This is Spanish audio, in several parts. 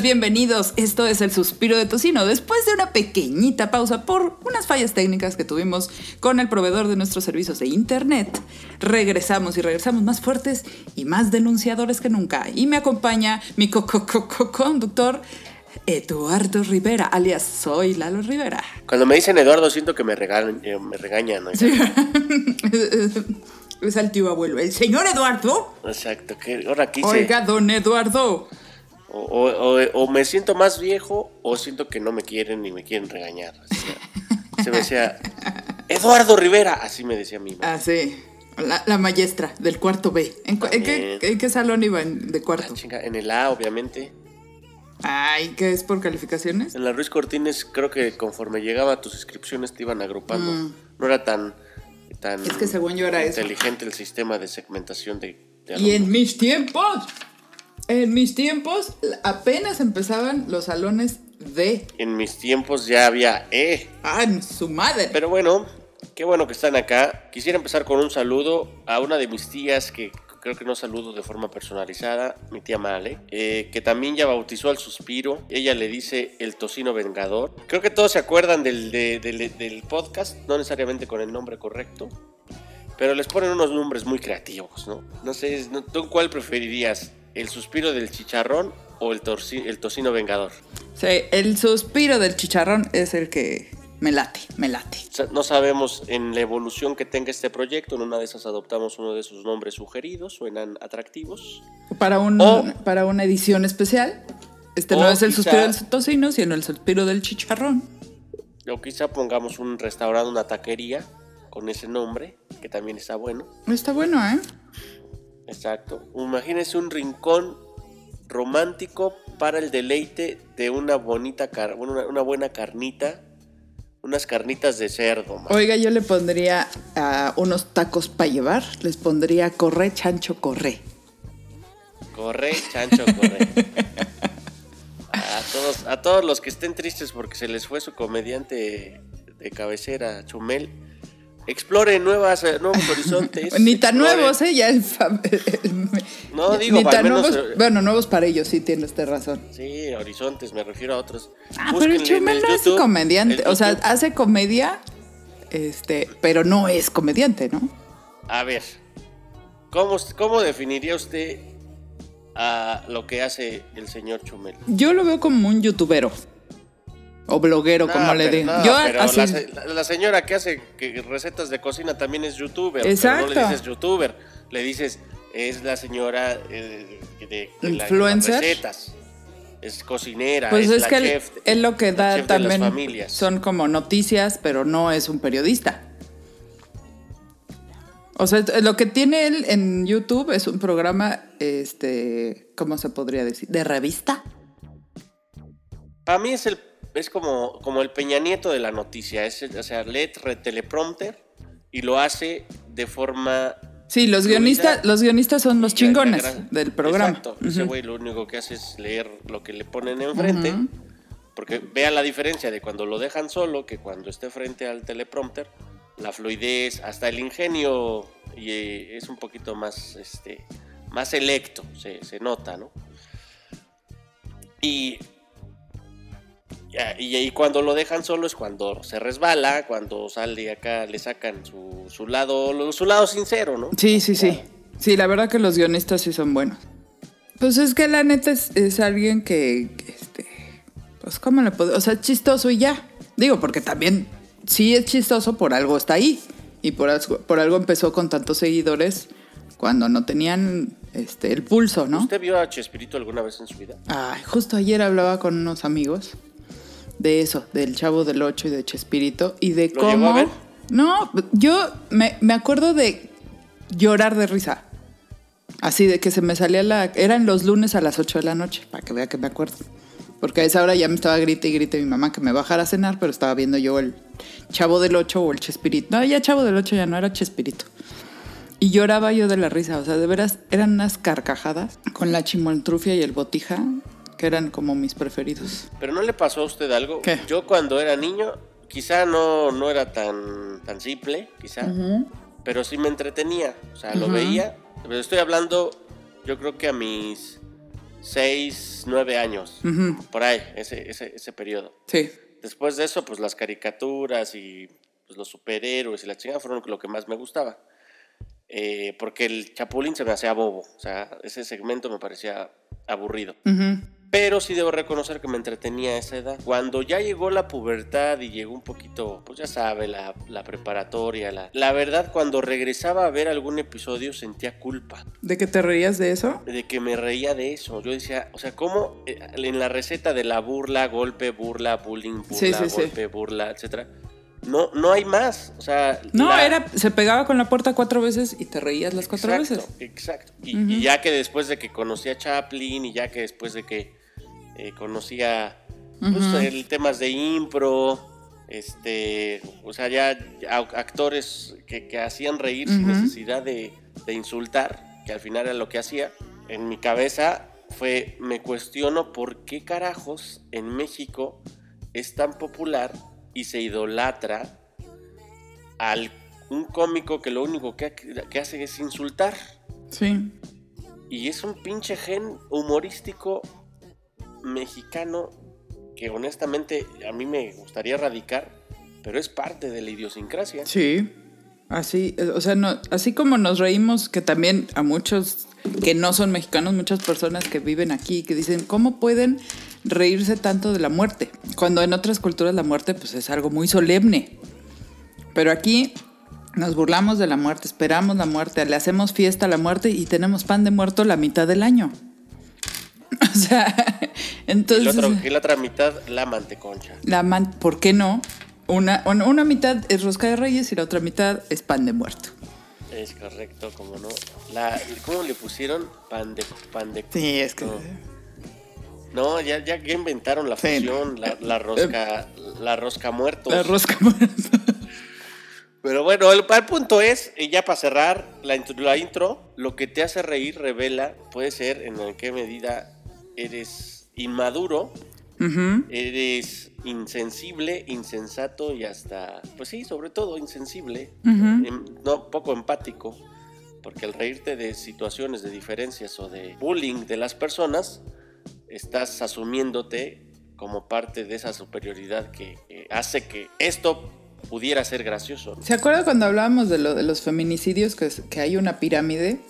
bienvenidos. Esto es El Suspiro de Tocino. Después de una pequeñita pausa por unas fallas técnicas que tuvimos con el proveedor de nuestros servicios de Internet, regresamos y regresamos más fuertes y más denunciadores que nunca. Y me acompaña mi co co co co conductor Eduardo Rivera, alias Soy Lalo Rivera. Cuando me dicen Eduardo siento que me, regalan, eh, me regañan. Sí. es al tío abuelo. ¿El señor Eduardo? Exacto. Oiga, don Eduardo. O, o- o- o me siento más viejo o siento que no me quieren ni me quieren regañar. O sea, se me decía, Eduardo Rivera. Así me decía mi mamá. Ah, sí. La, la maestra del cuarto B. ¿En, qué, También. en qué salón iban de Ah, cuarto? chinga, en el A, obviamente. Ay, ¿qué es por calificaciones? En la Ruiz Cortines creo que conforme llegaba tus inscripciones te iban agrupando. Mm. No era tan, tan Es que según yo era eso. inteligente el sistema de segmentación de, de Y en mis tiempos, en mis tiempos, apenas empezaban los salones D. En mis tiempos ya había E. ¡Ah, en su madre! Pero bueno, qué bueno que están acá. Quisiera empezar con un saludo a una de mis tías que creo que no saludo de forma personalizada, mi tía Male, eh, que también ya bautizó al suspiro. Ella le dice el tocino vengador. Creo que todos se acuerdan del, de- del- del podcast, no necesariamente con el nombre correcto. Pero les ponen unos nombres muy creativos, ¿no? No sé, ¿tú cuál preferirías? ¿El suspiro del chicharrón o el, torci- el tocino vengador? Sí, el suspiro del chicharrón es el que me late, me late. No sabemos en la evolución que tenga este proyecto, en una de esas adoptamos uno de sus nombres sugeridos, suenan atractivos. Para, un, O- para una edición especial. Este no es el quizá- suspiro del tocino, sino el suspiro del chicharrón. O quizá pongamos un restaurante, una taquería con ese nombre, que también está bueno. Está bueno, ¿eh? Exacto. Imagínense un rincón romántico para el deleite de una bonita, car- una, una buena carnita, unas carnitas de cerdo. man. Oiga, yo le pondría a unos tacos para llevar, les pondría corre, chancho, corre. Corre, chancho, corre. A todos, a todos los que estén tristes porque se les fue su comediante de cabecera, Chumel, exploren nuevas, eh, nuevos horizontes. Ni tan nuevos, ¿eh? Ya el fam- el- No, digo, Ni tan menos, nuevos. eh, Bueno, nuevos para ellos, sí, tiene usted razón. Sí, horizontes, me refiero a otros. Ah, pero el Búsquenle en Chumel el no es comediante. O sea, hace comedia, este, pero no es comediante, ¿no? A ver, ¿cómo, ¿cómo definiría usted a lo que hace el señor Chumel? Yo lo veo como un youtubero. O bloguero, No, como le pero- digo. no, Yo pero así. la, se- la- la señora que hace recetas de cocina también es youtuber. pero Exacto. no le dices youtuber, le dices es la señora eh, de, de las Influencer. recetas. Es cocinera, Pues es, es la que él- chef, él lo que da chef de también las familias. son como noticias, pero no es un periodista. O sea, lo que tiene él en YouTube es un programa, este, ¿cómo se podría decir? ¿De revista? Para mí es el es como, como el Peña Nieto de la noticia, es o sea, lee teleprompter y lo hace de forma Sí, los guionistas, los guionistas son los chingones gran- del programa. Exacto. Ese güey lo único que hace es leer lo que le ponen enfrente. Porque vea la diferencia de cuando lo dejan solo que cuando esté frente al teleprompter. La fluidez, hasta el ingenio y, eh, es un poquito más, este, más selecto, se, se nota, ¿no? Y, y, y cuando lo dejan solo es cuando se resbala, cuando sale acá, le sacan su, su lado, su lado sincero, ¿no? Sí, sí, sí. Sí, la verdad que los guionistas sí son buenos. Pues es que la neta es, es alguien que, este, pues cómo le puedo, o sea, chistoso y ya. Digo, porque también sí es chistoso, por algo está ahí. Y por, algo- por algo empezó con tantos seguidores cuando no tenían este, el pulso, ¿no? ¿Usted vio a Chespirito alguna vez en su vida? Ay, justo ayer hablaba con unos amigos de eso, del Chavo del Ocho y de Chespirito y de ¿Lo cómo... llegó a ver? No, yo me, me acuerdo de llorar de risa. Así de que se me salía la... Eran los lunes a las 8 de la noche, para que vea que me acuerdo. Porque a esa hora ya me estaba grite y grite mi mamá que me bajara a cenar, pero estaba viendo yo el Chavo del Ocho o el Chespirito. No, ya Chavo del Ocho ya no, era Chespirito. Y lloraba yo de la risa, o sea, de veras eran unas carcajadas con la chimoltrufia y el botija, que eran como mis preferidos. ¿Pero no le pasó a usted algo? ¿Qué? Yo cuando era niño, quizá no, no era tan, tan simple, quizá, pero sí me entretenía. O sea, lo Ujú. veía. Pero estoy hablando, yo creo que a mis 6, 9 años. Por ahí, ese, ese, ese periodo. Sí. Después de eso, pues las caricaturas y pues, los superhéroes y la chingada fueron lo que más me gustaba. Eh, porque el Chapulín se me hacía bobo. O sea, ese segmento me parecía aburrido. Pero sí debo reconocer que me entretenía a esa edad. Cuando ya llegó la pubertad y llegó un poquito, pues ya sabe, la, preparatoria, la, la verdad, cuando regresaba a ver algún episodio sentía culpa. ¿De que te reías de eso? De que me reía de eso. Yo decía, o sea, ¿cómo eh, en la receta de la burla, golpe, burla, bullying, burla, golpe, burla, etcétera? no, no hay más. O sea, no, era, se pegaba con la puerta cuatro veces y te reías las cuatro veces. Exacto. Y, ya que después de que conocí a Chaplin y ya que después de que eh, conocía pues, el temas de impro, este, o sea, ya, actores que, hacían reír sin necesidad de, de insultar, que al final era lo que hacía. En mi cabeza fue, me cuestiono por qué carajos en México es tan popular y se idolatra al un cómico que lo único que, hace es insultar. Sí. Y es un pinche gen humorístico mexicano que honestamente a mí me gustaría erradicar, pero es parte de la idiosincrasia. Sí. Así, o sea, no, así como nos reímos que también a muchos que no son mexicanos, muchas personas que viven aquí, que dicen, ¿cómo pueden reírse tanto de la muerte? Cuando en otras culturas la muerte pues es algo muy solemne. Pero aquí nos burlamos de la muerte, esperamos la muerte, le hacemos fiesta a la muerte y tenemos pan de muerto la mitad del año. O sea, entonces... Y, la otra mitad, la manteconcha. La man, ¿Por qué no? Una, una mitad es rosca de reyes y la otra mitad es pan de muerto. Es correcto, como no. La, ¿Cómo le pusieron? Pan de... Pan de sí, es que... No, ya, ya inventaron la fusión, la, rosca, la rosca muerto. La rosca muerto. Pero bueno, el, punto es, ya para cerrar la, la, intro, lo que te hace reír revela, puede ser en qué medida eres inmaduro, eres insensible, insensato y hasta, pues sí, sobre todo insensible, em, no poco empático, porque al reírte de situaciones de diferencias o de bullying de las personas, estás asumiéndote como parte de esa superioridad que hace que esto pudiera ser gracioso. ¿Se acuerda cuando hablábamos de lo de los feminicidios que, que hay una pirámide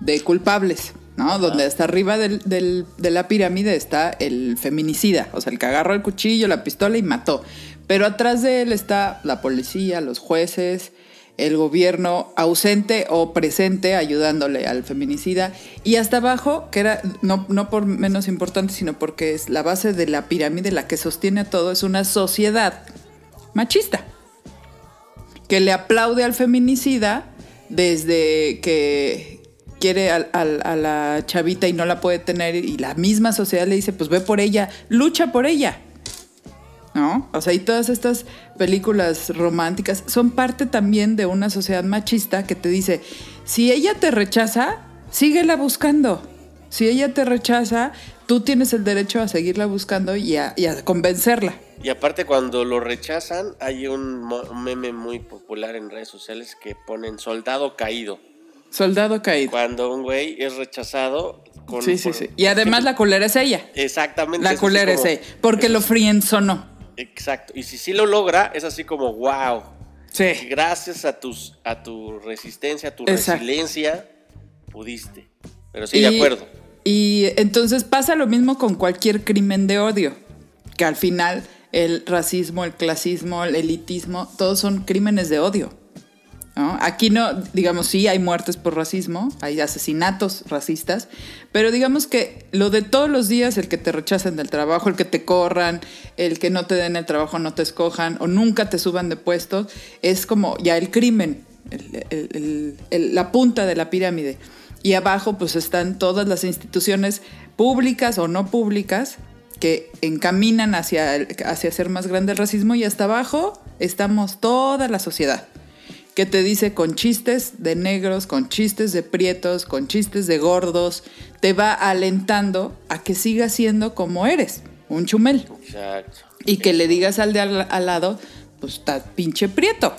de culpables? ¿No? Donde hasta arriba de la pirámide está el feminicida, o sea, el que agarró el cuchillo, la pistola y mató. Pero atrás de él está la policía, los jueces, el gobierno ausente o presente ayudándole al feminicida. Y hasta abajo, que era no, no por menos importante, sino porque es la base de la pirámide, la que sostiene a todo, es una sociedad machista, que le aplaude al feminicida desde que quiere a, la chavita y no la puede tener y la misma sociedad le dice, pues ve por ella, lucha por ella. ¿No? O sea, y todas estas películas románticas son parte también de una sociedad machista que te dice, si ella te rechaza, síguela buscando. Si ella te rechaza, tú tienes el derecho a seguirla buscando y a, y a convencerla. Y aparte cuando lo rechazan, hay un meme muy popular en redes sociales que ponen soldado caído. Soldado caído. Cuando un güey es rechazado. Con, sí, sí, sí. Y además la culera es ella. Exactamente. La culera es, ella. Porque lo no. Exacto. Y si sí lo logra, es así como, wow. Sí. Gracias a, tus, a tu resistencia, a tu resiliencia, pudiste. Pero sí, de acuerdo. Y entonces pasa lo mismo con cualquier crimen de odio. Que al final el racismo, el clasismo, el elitismo, todos son crímenes de odio. Aquí no, digamos, sí hay muertes por racismo, hay asesinatos racistas, pero digamos que lo de todos los días, el que te rechacen del trabajo, el que te corran, el que no te den el trabajo, no te escojan o nunca te suban de puestos, es como ya el crimen, la punta de la pirámide. Y abajo pues están todas las instituciones públicas o no públicas que encaminan hacia, hacia más grande el racismo y hasta abajo estamos toda la sociedad que te dice con chistes de negros, con chistes de prietos, con chistes de gordos, te va alentando a que sigas siendo como eres, un chumel. Exacto. Y que le digas al de al, lado, pues está pinche prieto.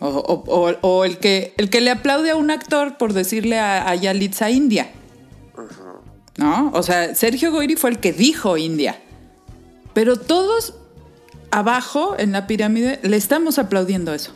O, el, que, el que le aplaude a un actor por decirle a, a Yalitza India. ¿no? O sea, Sergio Goyri fue el que dijo India. Pero todos abajo en la pirámide le estamos aplaudiendo eso.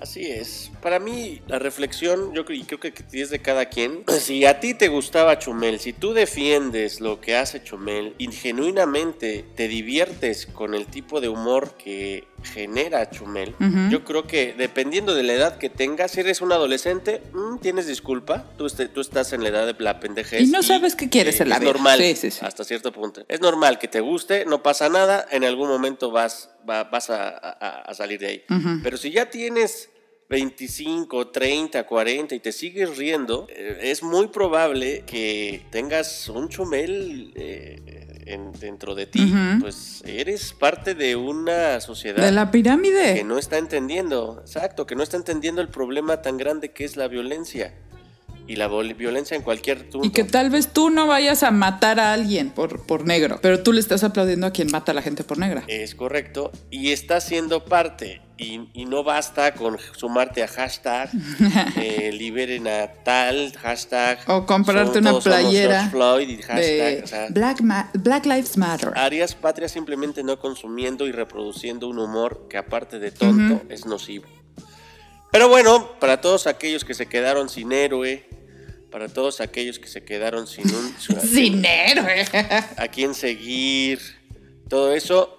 Así es. Para mí, la reflexión, yo creo, creo que es de cada quien. Si a ti te gustaba Chumel, si tú defiendes lo que hace Chumel y genuinamente te diviertes con el tipo de humor que genera Chumel, yo creo que dependiendo de la edad que tengas, si eres un adolescente, mm, tienes disculpa, tú, este, tú, estás en la edad de la pendejez. Y no sabes qué quieres en la Es normal, hasta cierto punto. Es normal que te guste, no pasa nada, en algún momento vas, vas a, salir de ahí. Pero si ya tienes 25, 30, 40 y te sigues riendo, eh, es muy probable que tengas un chumel eh, dentro de ti. Pues eres parte de una sociedad. De la pirámide. Que no está entendiendo, exacto, que no está entendiendo el problema tan grande que es la violencia y la violencia en cualquier turno. Y que tal vez tú no vayas a matar a alguien por, por negro, pero tú le estás aplaudiendo a quien mata a la gente por negra. Es correcto. Y está siendo parte. Y, no basta con sumarte a hashtag, eh, liberen a tal, hashtag. O comprarte una playera. Floyd hashtag, Black, Black Lives Matter. Arias Patria simplemente no consumiendo y reproduciendo un humor que aparte de tonto es nocivo. Pero bueno, para todos aquellos que se quedaron sin héroe, para todos aquellos que se quedaron sin un... sin héroe. A quién seguir, todo eso,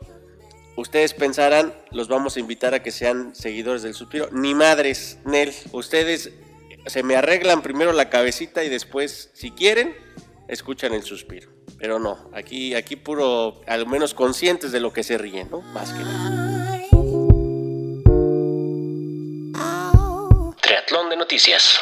ustedes pensarán, los vamos a invitar a que sean seguidores del suspiro. Ni madres, Nel, ustedes se me arreglan primero la cabecita y después, si quieren, escuchan el suspiro. Pero no, aquí, aquí puro, al menos conscientes de lo que se ríen, ¿no? Más que nada. Triatlón de noticias.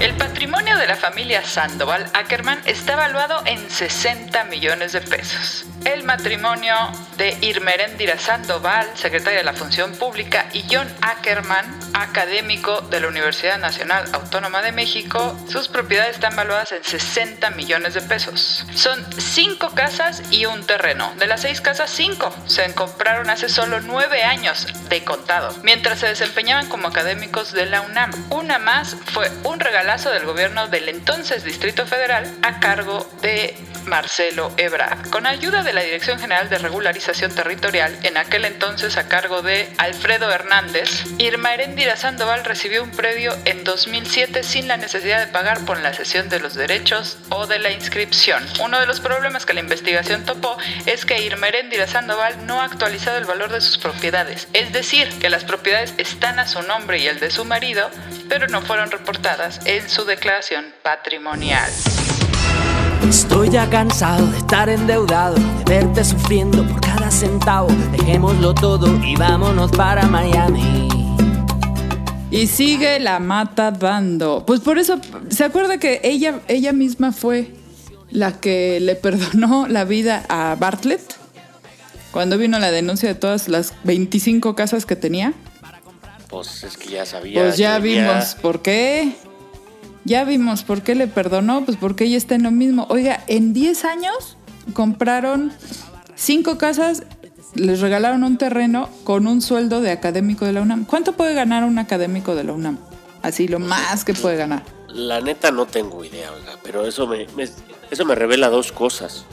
El patrimonio de la familia Sandoval Ackerman está evaluado en 60 millones de pesos. El matrimonio de Irmeréndira Sandoval, secretaria de la Función Pública, y John Ackerman, académico de la Universidad Nacional Autónoma de México, sus propiedades están valuadas en 60 millones de pesos. Son cinco casas y un terreno. De las seis casas, cinco se compraron hace solo nueve años de contado, mientras se desempeñaban como académicos de la UNAM. Una más fue un regalazo del gobierno del entonces Distrito Federal a cargo de Marcelo Ebrard, con ayuda de la Dirección General de Regularización Territorial, en aquel entonces a cargo de Alfredo Hernández, Irma Erendira Sandoval recibió un predio en 2007 sin la necesidad de pagar por la cesión de los derechos o de la inscripción. Uno de los problemas que la investigación topó es que Irma Erendira Sandoval no ha actualizado el valor de sus propiedades, es decir, que las propiedades están a su nombre y el de su marido, pero no fueron reportadas en su declaración patrimonial. Estoy ya cansado de estar endeudado, de verte sufriendo por cada centavo. Dejémoslo todo y vámonos para Miami. Y sigue la mata dando. Pues por eso, ¿se acuerda que ella, ella misma fue la que le perdonó la vida a Bartlett? Cuando vino la denuncia de todas las 25 casas que tenía. Pues es que ya sabía. Pues ya vimos por qué. Ya vimos por qué le perdonó, pues porque ella está en lo mismo. Oiga, en 10 años compraron cinco casas, les regalaron un terreno con un sueldo de académico de la UNAM. ¿Cuánto puede ganar un académico de la UNAM? Así, lo más que puede ganar. La neta no tengo idea, oiga, pero eso me, eso me revela dos cosas.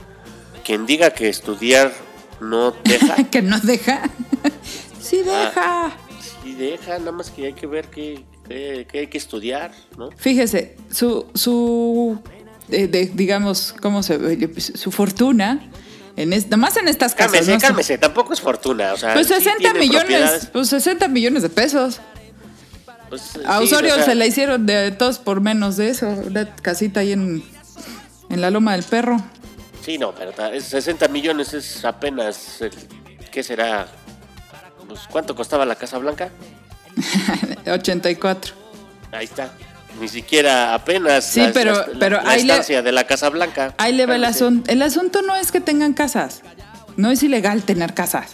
Quien diga que estudiar no deja. que no deja. sí ah, deja. sí deja, nada más que hay que ver qué, que, hay que estudiar, ¿no? Fíjese, su, su de, digamos, ¿cómo se ve? Su fortuna. En es, nomás en estas casas. Cálmese, cálmese, tampoco es fortuna. O sea, pues 60 millones, pues 60 millones de pesos. Pues, a Osorio se la hicieron de todos por menos de eso. Una casita ahí en, en la Loma del Perro. Sí, no, pero 60 millones es apenas. ¿Qué será? Pues, ¿Cuánto costaba la Casa Blanca? 84. Ahí está. Ni siquiera apenas sí, pero, la, pero la estancia de la Casa Blanca. Ahí le va el asunto. El asunto no es que tengan casas. No es ilegal tener casas.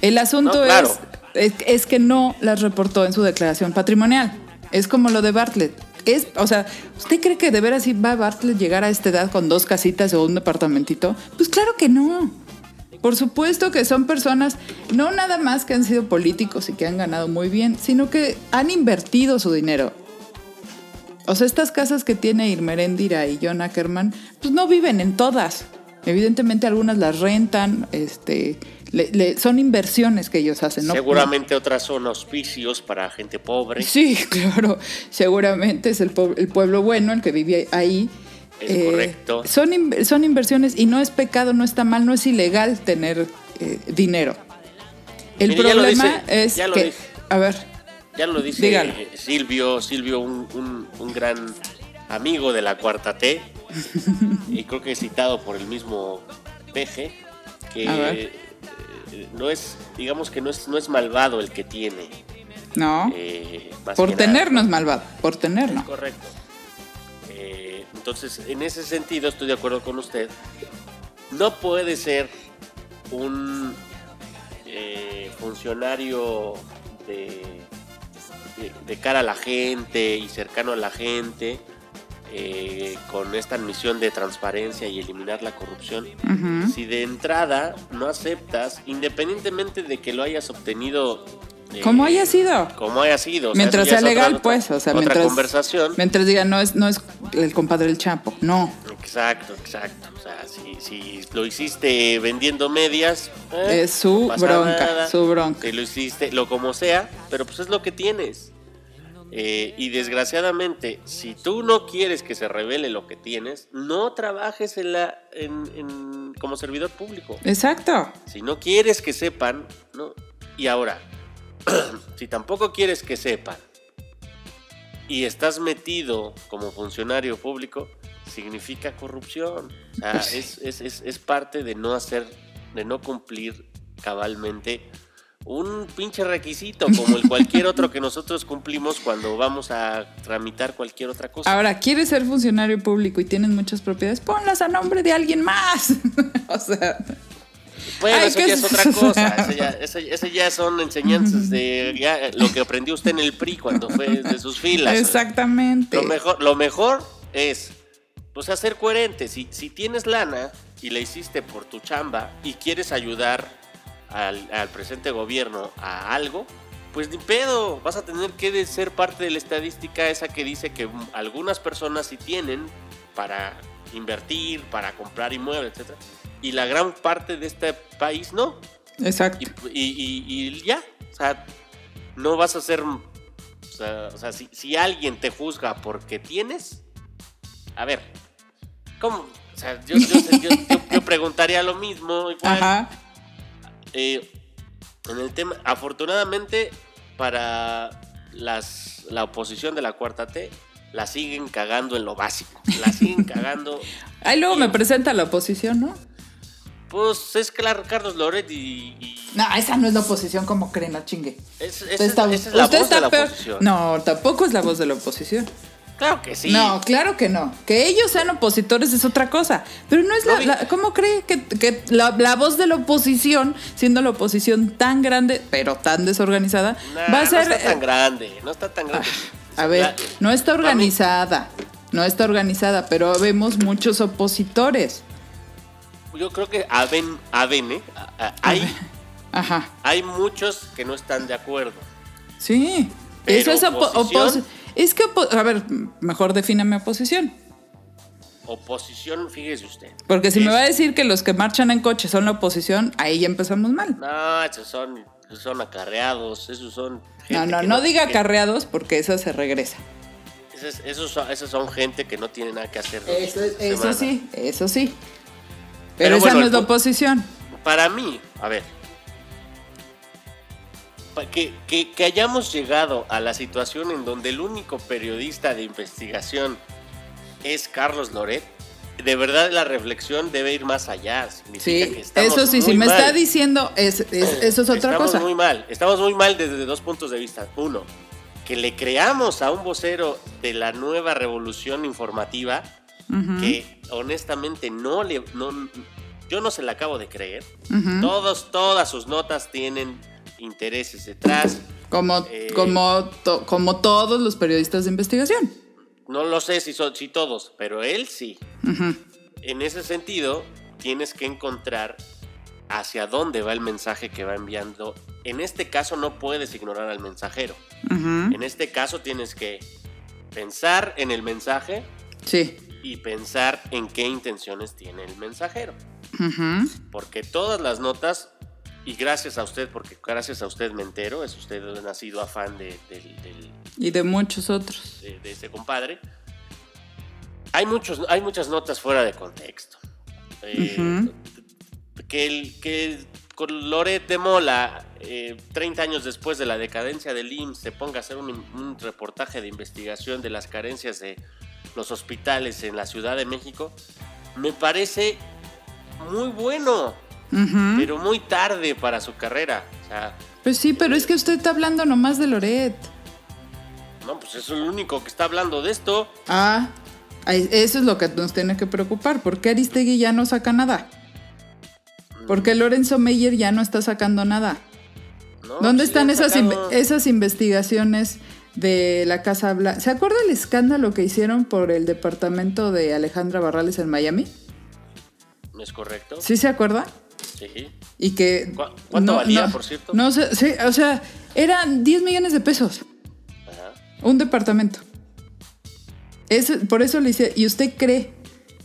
El asunto es, es, que no las reportó en su declaración patrimonial. Es como lo de Bartlett. Es, o sea, ¿usted cree que de veras va Bartlett llegar a esta edad con dos casitas o un departamentito? Pues claro que no. Por supuesto que son personas no nada más que han sido políticos y que han ganado muy bien, sino que han invertido su dinero. O sea, estas casas que tiene Irmeréndira y John Ackerman, pues no viven en todas. Evidentemente algunas las rentan, este, le- le- son inversiones que ellos hacen. ¿no? Seguramente otras son auspicios para gente pobre. Sí, claro. Seguramente es el, el pueblo bueno el que vive ahí. Eh, Es correcto. Son, in- son inversiones y no es pecado, no está mal, no es ilegal tener eh, dinero. El Mire, problema dice, es que, dice. a ver, Ya lo dice Dígalo. eh, Silvio, Silvio, un, un- un gran amigo de la cuarta T, y creo que citado por el mismo Peje, que eh, no es, digamos que no es, no es malvado el que tiene. no, eh, por que nada. tener no es malvado, por tener Es no. correcto. Entonces, en ese sentido, estoy de acuerdo con usted. No puede ser un eh, funcionario de, de, de cara a la gente y cercano a la gente, eh, con esta misión de transparencia y eliminar la corrupción, si de entrada no aceptas, independientemente de que lo hayas obtenido. Eh, Como haya sido. Como haya sido. o sea, Mientras sea otra- legal, pues, o sea, otra mientras- conversación. Mientras diga, no es, no es el compadre del Chapo, no. Exacto, exacto. O sea, si, si lo hiciste vendiendo medias, eh, Es su no bronca, nada. su bronca. Si lo hiciste, lo como sea, pero pues es lo que tienes. Eh, y desgraciadamente, si tú no quieres que se revele lo que tienes, no trabajes en la, en, en- como servidor público. Exacto. Si no quieres que sepan, ¿no? Y ahora, si tampoco quieres que sepan y estás metido como funcionario público, significa corrupción. O sea, Pues es- es- es parte de no hacer, de no cumplir cabalmente un pinche requisito como el cualquier otro que nosotros cumplimos cuando vamos a tramitar cualquier otra cosa. Ahora, ¿quieres ser funcionario público y tienes muchas propiedades? Ponlas a nombre de alguien más. o sea, Bueno, Ay, eso ¿qué ya es es otra cosa. Eso ya, eso- eso ya son enseñanzas de ya, lo que aprendió usted en el PRI cuando fue de sus filas. exactamente. Lo mejor, lo mejor es, pues, ser coherente. Si, si tienes lana y la hiciste por tu chamba y quieres ayudar al, al presente gobierno a algo, pues ni pedo, vas a tener que ser parte de la estadística esa que dice que algunas personas sí tienen para invertir, para comprar inmuebles, etc. Y la gran parte de este país no. Exacto. Y, y- y- y ya, o sea, no vas a ser, o sea, o sea, si, si alguien te juzga porque tienes, a ver, ¿cómo? O sea, yo, yo- yo- preguntaría lo mismo, igual, Ajá. eh, en el tema, afortunadamente para las, la oposición de la cuarta T, la siguen cagando en lo básico, la siguen cagando, Ahí luego me presenta la oposición, ¿no? Pues es claro, Carlos Loret y... y No, esa no es la oposición, como creen, no chingue. es- Usted está, esa es la usted voz de la peor. oposición. No, tampoco es la voz de la oposición. Claro que sí. No, claro que no. Que ellos sean opositores es otra cosa. Pero no es la, ¿Cómo cree que, que la, la voz de la oposición, siendo la oposición tan grande, pero tan desorganizada, Nah, va a ser. No está tan eh, grande, no está tan grande. a ver, La- no está organizada. No está organizada, pero vemos muchos opositores. Yo creo que Aven, Aven, ¿eh? Hay, Ajá. hay muchos que no están de acuerdo. Sí. Pero Eso es opo- oposición. opos- Es que, opo- a ver, mejor defíname oposición. Oposición, fíjese usted. Porque si me va a decir que los que marchan en coche son la oposición, ahí ya empezamos mal. No, esos son, esos son acarreados, esos son. No, no, que no diga que- carreados porque esa se regresa. Esos, esos son, esos son gente que no tiene nada que hacer. Eso, eso sí, eso sí. Pero, Pero esa bueno, no es la oposición. Para mí, a ver. Que, que, que hayamos llegado a la situación en donde el único periodista de investigación es Carlos Loret, de verdad la reflexión debe ir más allá. Significa Sí, que estamos eso sí, si me está diciendo, es, es- eso es otra estamos cosa. muy mal, estamos muy mal desde dos puntos de vista. Uno, que le creamos a un vocero de la nueva revolución informativa que honestamente no le... No, yo no se la acabo de creer. Todos, todas sus notas tienen intereses detrás. Como, Eh, como, to- como todos los periodistas de investigación. No lo sé si, son, si todos, pero él sí. En ese sentido, tienes que encontrar hacia dónde va el mensaje que va enviando. En este caso no puedes ignorar al mensajero. En este caso tienes que pensar en el mensaje Sí. Y pensar en qué intenciones tiene el mensajero. Porque todas las notas, y gracias a usted, porque gracias a usted me entero, es usted un nacido afán de, del- del- Y de muchos otros. de- de este compadre, hay, muchos, hay muchas notas fuera de contexto. Eh. Que el que Loret de Mola, eh, 30 años después de la decadencia del IMSS, se ponga a hacer un, un reportaje de investigación de las carencias de los hospitales en la Ciudad de México, me parece muy bueno, pero muy tarde para su carrera. O sea, Pues sí, pero es que usted está hablando nomás de Loret. no, pues es el único que está hablando de esto. Ah, eso es lo que nos tiene que preocupar. ¿Por qué Aristegui ya no saca nada? ¿Por qué Lorenzo Meyer ya no está sacando nada? ¿no? ¿Dónde Sí están esas investigaciones de la Casa Blanca? ¿Se acuerda el escándalo que hicieron por el departamento de Alejandra Barrales en Miami? ¿No es correcto? ¿Sí se acuerda? Sí. Y que... ¿Cu- cuánto valía, por cierto? No sé, sí, o sea, eran 10 millones de pesos. Ajá. Un departamento. Es, por eso le hice. ¿Y usted cree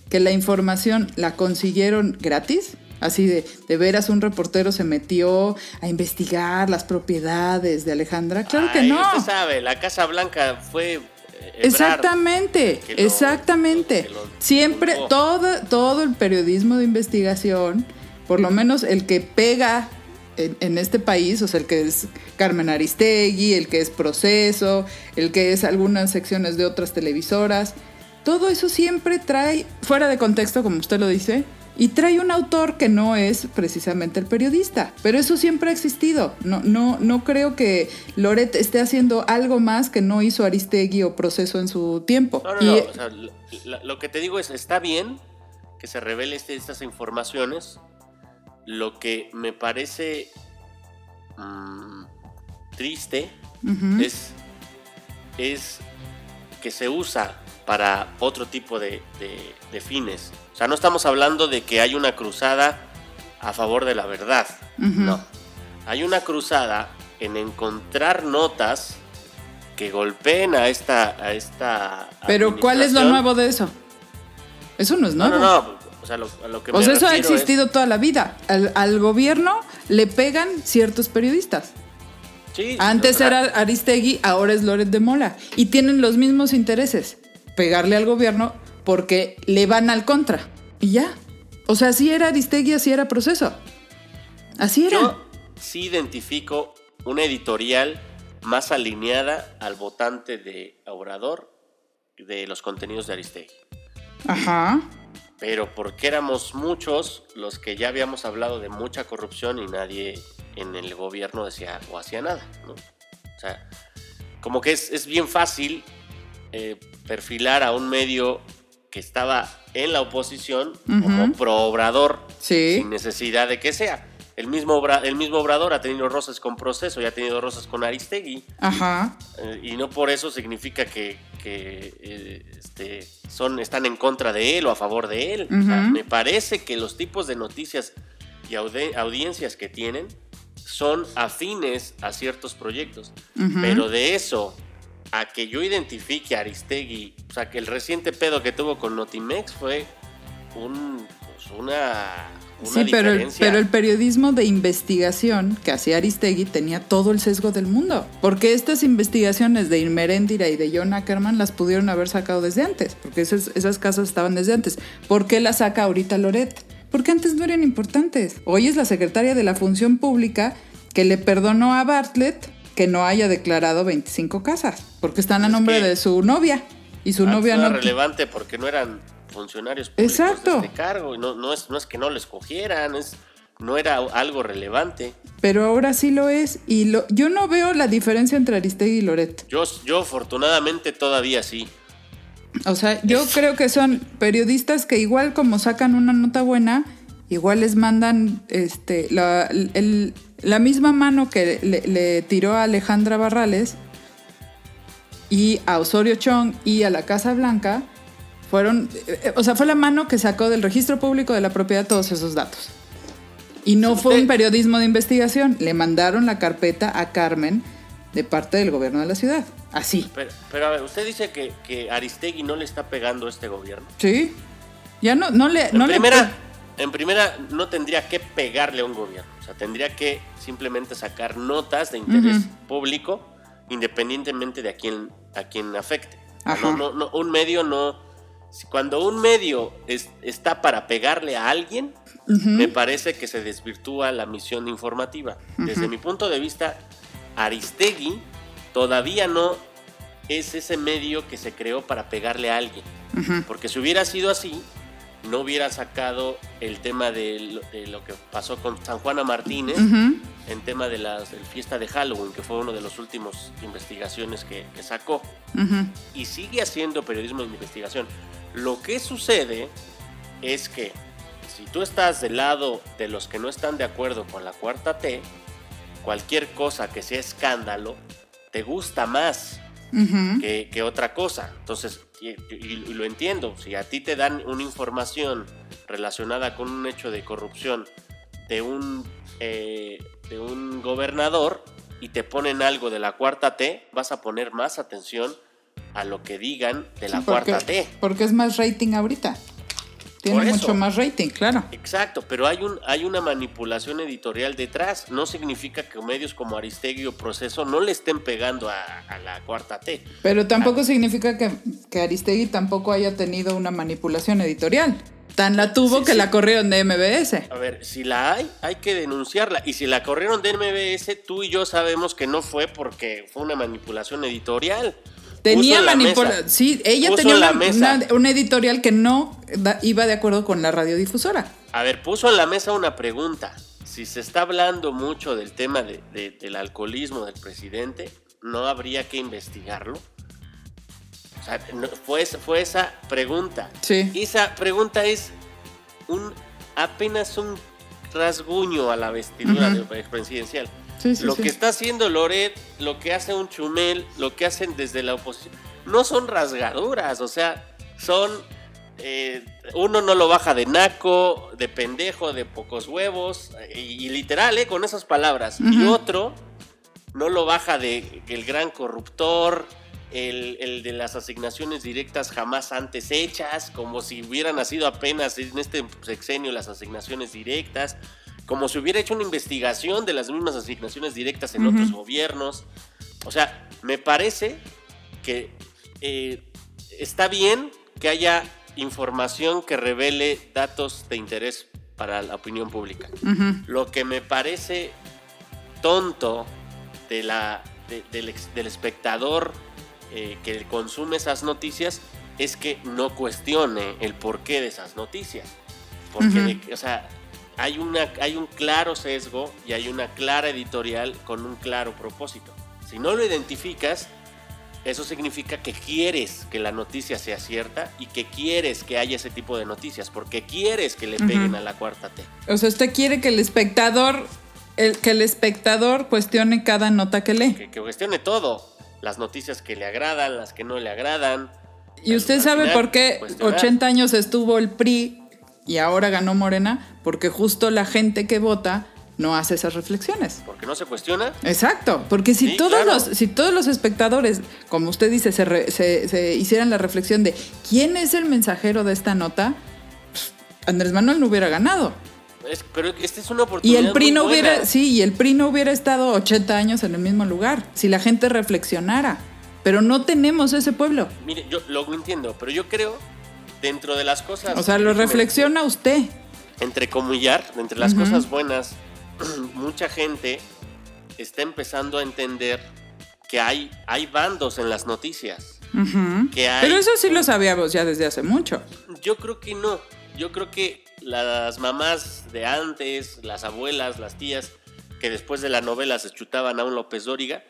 que la información la consiguieron gratis? Así de, de veras un reportero se metió a investigar las propiedades de Alejandra. Claro que no. Usted sabe, la Casa Blanca fue. eh, Ebrard. Exactamente, lo- exactamente. Siempre, todo, todo el periodismo de investigación, por lo menos el que pega en, en este país, o sea, el que es Carmen Aristegui, el que es Proceso, el que es algunas secciones de otras televisoras, todo eso siempre trae, fuera de contexto, como usted lo dice, y trae un autor que no es precisamente el periodista. Pero eso siempre ha existido. No, no, no creo que Loret esté haciendo algo más que no hizo Aristegui o Proceso en su tiempo. No, no, Y- no. o sea, lo, que te digo es: está bien que se revele este- estas informaciones. Lo que me parece mm, triste es, es que se usa para otro tipo de, de- de fines. O sea, no estamos hablando de que hay una cruzada a favor de la verdad. No. Hay una cruzada en encontrar notas que golpeen a esta. A esta Pero ¿cuál es lo nuevo de eso? Eso no es nuevo. no, no. O sea, lo, a lo que me sea, eso ha es- existido toda la vida. Al, al gobierno le pegan ciertos periodistas. Sí, Antes era Aristegui, ahora es Loret de Mola. Y tienen los mismos intereses. Pegarle al gobierno porque le van al contra. Y ya. O sea, así era Aristegui, así era proceso. Así era. Yo sí identifico una editorial más alineada al votante de Obrador de los contenidos de Aristegui. Ajá. Pero porque éramos muchos los que ya habíamos hablado de mucha corrupción y nadie en el gobierno decía o hacía nada, ¿no? O sea, como que es, es bien fácil eh, perfilar a un medio que estaba en la oposición como Ujú. pro obrador Sí. sin necesidad de que sea. El mismo, Obra- el mismo Obrador ha tenido rosas con proceso y ha tenido rosas con Aristegui. Ajá. eh, y no por eso significa que, que, eh, este, son, están en contra de él o a favor de él. O sea, Ujú. me parece que los tipos de noticias y audi- audiencias que tienen son afines a ciertos proyectos. Ujú. Pero de eso a que yo identifique a Aristegui, o sea, que el reciente pedo que tuvo con Notimex fue un, pues, una, una Sí, pero, el- diferencia. pero el periodismo de investigación que hacía Aristegui tenía todo el sesgo del mundo. Porque estas investigaciones de Irmeréndira y de John Ackerman las pudieron haber sacado desde antes. Porque esas, esas casas estaban desde antes. ¿Por qué las saca ahorita Loret? Porque antes no eran importantes. Hoy es la secretaria de la Función Pública que le perdonó a Bartlett que no haya declarado 25 casas. Porque están a nombre de su novia. Y su Antes novia era no... relevante porque no eran funcionarios públicos Exacto. de este cargo y no, no, es, no es que no les cogieran, es, no era algo relevante. Pero ahora sí lo es. Y lo, yo no veo la diferencia entre Aristegui y Loret. Yo, yo afortunadamente todavía sí. O sea, yo creo que son periodistas que igual como sacan una nota buena, igual les mandan este, la, el- la misma mano que le, le tiró a Alejandra Barrales y a Osorio Chong y a la Casa Blanca. Fueron, eh, o sea, fue la mano que sacó del registro público de la propiedad todos esos datos. Y no fue un periodismo de investigación. Le mandaron la carpeta a Carmen de parte del gobierno de la ciudad. Así. Pero, pero a ver, usted dice que, que Aristegui no le está pegando a este gobierno. Sí. Ya no, no le. En no le- primera, en primera, no tendría que pegarle a un gobierno. Sea, tendría que simplemente sacar notas de interés público independientemente de a quién, a quién afecte. No, no, no, un medio no... Cuando un medio es- está para pegarle a alguien, me parece que se desvirtúa la misión informativa. Desde mi punto de vista, Aristegui todavía no es ese medio que se creó para pegarle a alguien. Porque si hubiera sido así, no hubiera sacado el tema de lo, de lo que pasó con San Juana Martínez en tema de la fiesta de Halloween, que fue uno de los últimos investigaciones que, que sacó. Y sigue haciendo periodismo de investigación. Lo que sucede es que si tú estás del lado de los que no están de acuerdo con la cuarta T, cualquier cosa que sea escándalo te gusta más que, que otra cosa. Entonces, y, lo entiendo, si a ti te dan una información relacionada con un hecho de corrupción de un, eh, de un gobernador y te ponen algo de la cuarta T, vas a poner más atención a lo que digan de la Sí, porque, cuarta T. porque es más rating ahorita. Tiene Por eso. mucho más rating, claro. Exacto, pero hay, un, hay una manipulación editorial detrás. No significa que medios como Aristegui o Proceso no le estén pegando a, a la cuarta T. Pero Ah. tampoco significa que, que Aristegui tampoco haya tenido una manipulación editorial. Tan la tuvo Sí, que sí. la corrieron de MBS. A ver, si la hay, hay que denunciarla. Y si la corrieron de MBS, tú y yo sabemos que no fue porque fue una manipulación editorial. Tenía manipulación. Sí, ella Puso tenía una, una- una editorial que no iba de acuerdo con la radiodifusora. A ver, puso en la mesa una pregunta. Si se está hablando mucho del tema de- de- del alcoholismo del presidente, ¿no habría que investigarlo? O sea, no- fue, esa- fue esa pregunta. Sí. Y esa pregunta es un apenas un rasguño a la vestidura del presidencial. Sí, sí, lo sí. que está haciendo Loret, lo que hace un Chumel, lo que hacen desde la oposición, no son rasgaduras, o sea, son... eh, uno no lo baja de naco, de pendejo, de pocos huevos, y, y literal, eh, con esas palabras. Y otro no lo baja de el gran corruptor, el, el de las asignaciones directas jamás antes hechas, como si hubieran nacido apenas en este sexenio las asignaciones directas, como si hubiera hecho una investigación de las mismas asignaciones directas en Ujú. otros gobiernos. O sea, me parece que eh, está bien que haya información que revele datos de interés para la opinión pública. Lo que me parece tonto de la, de- del, espectador eh, que consume esas noticias es que no cuestione el porqué de esas noticias. Porque, de- o sea, hay, una, hay un claro sesgo y hay una clara editorial con un claro propósito. Si no lo identificas, eso significa que quieres que la noticia sea cierta y que quieres que haya ese tipo de noticias, porque quieres que le peguen a la cuarta T. O sea, usted quiere que el espectador, el, que el espectador cuestione cada nota que lee. que, que cuestione todo. Las noticias que le agradan, las que no le agradan. Y usted sabe final, por qué cuestionar. 80 años estuvo el PRI y ahora ganó Morena, porque justo la gente que vota no hace esas reflexiones. Porque no se cuestiona. Exacto, porque si Sí, todos claro. los si todos los espectadores, como usted dice, se, re- se- se hicieran la reflexión de quién es el mensajero de esta nota, Andrés Manuel no hubiera ganado. Es- pero esta es una Y oportunidad. el PRI muy no buena. hubiera, sí, y el PRI no hubiera estado 80 años en el mismo lugar, si la gente reflexionara. Pero no tenemos ese pueblo. Mire, yo lo entiendo, pero yo creo, dentro de las cosas. O sea, lo reflexiona usted. Entrecomillar, entre las Ujú. cosas buenas, mucha gente está empezando a entender que hay, hay bandos en las noticias. Ujú. Que hay Pero eso sí lo sabíamos ya desde hace mucho. Yo creo que no. Yo creo que las mamás de antes, las abuelas, las tías, que después de la novela se chutaban a un López Dóriga,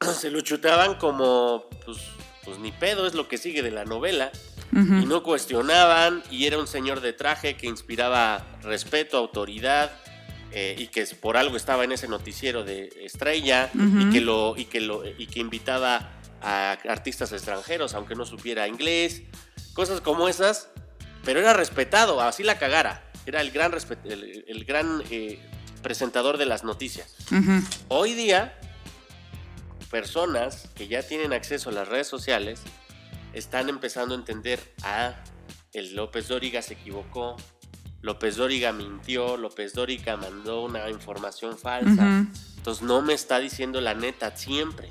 se lo chutaban como, pues, pues ni pedo, es lo que sigue de la novela. Y no cuestionaban, y era un señor de traje que inspiraba respeto, autoridad, eh, y que por algo estaba en ese noticiero de Estrella, y, que lo, y, que lo, y que invitaba a artistas extranjeros, aunque no supiera inglés, cosas como esas, pero era respetado, así la cagara. Era el gran, el, el gran eh, presentador de las noticias. Hoy día personas que ya tienen acceso a las redes sociales están empezando a entender, ah, el López Dóriga se equivocó, López Dóriga mintió, López Dóriga mandó una información falsa. Entonces no me está diciendo la neta siempre,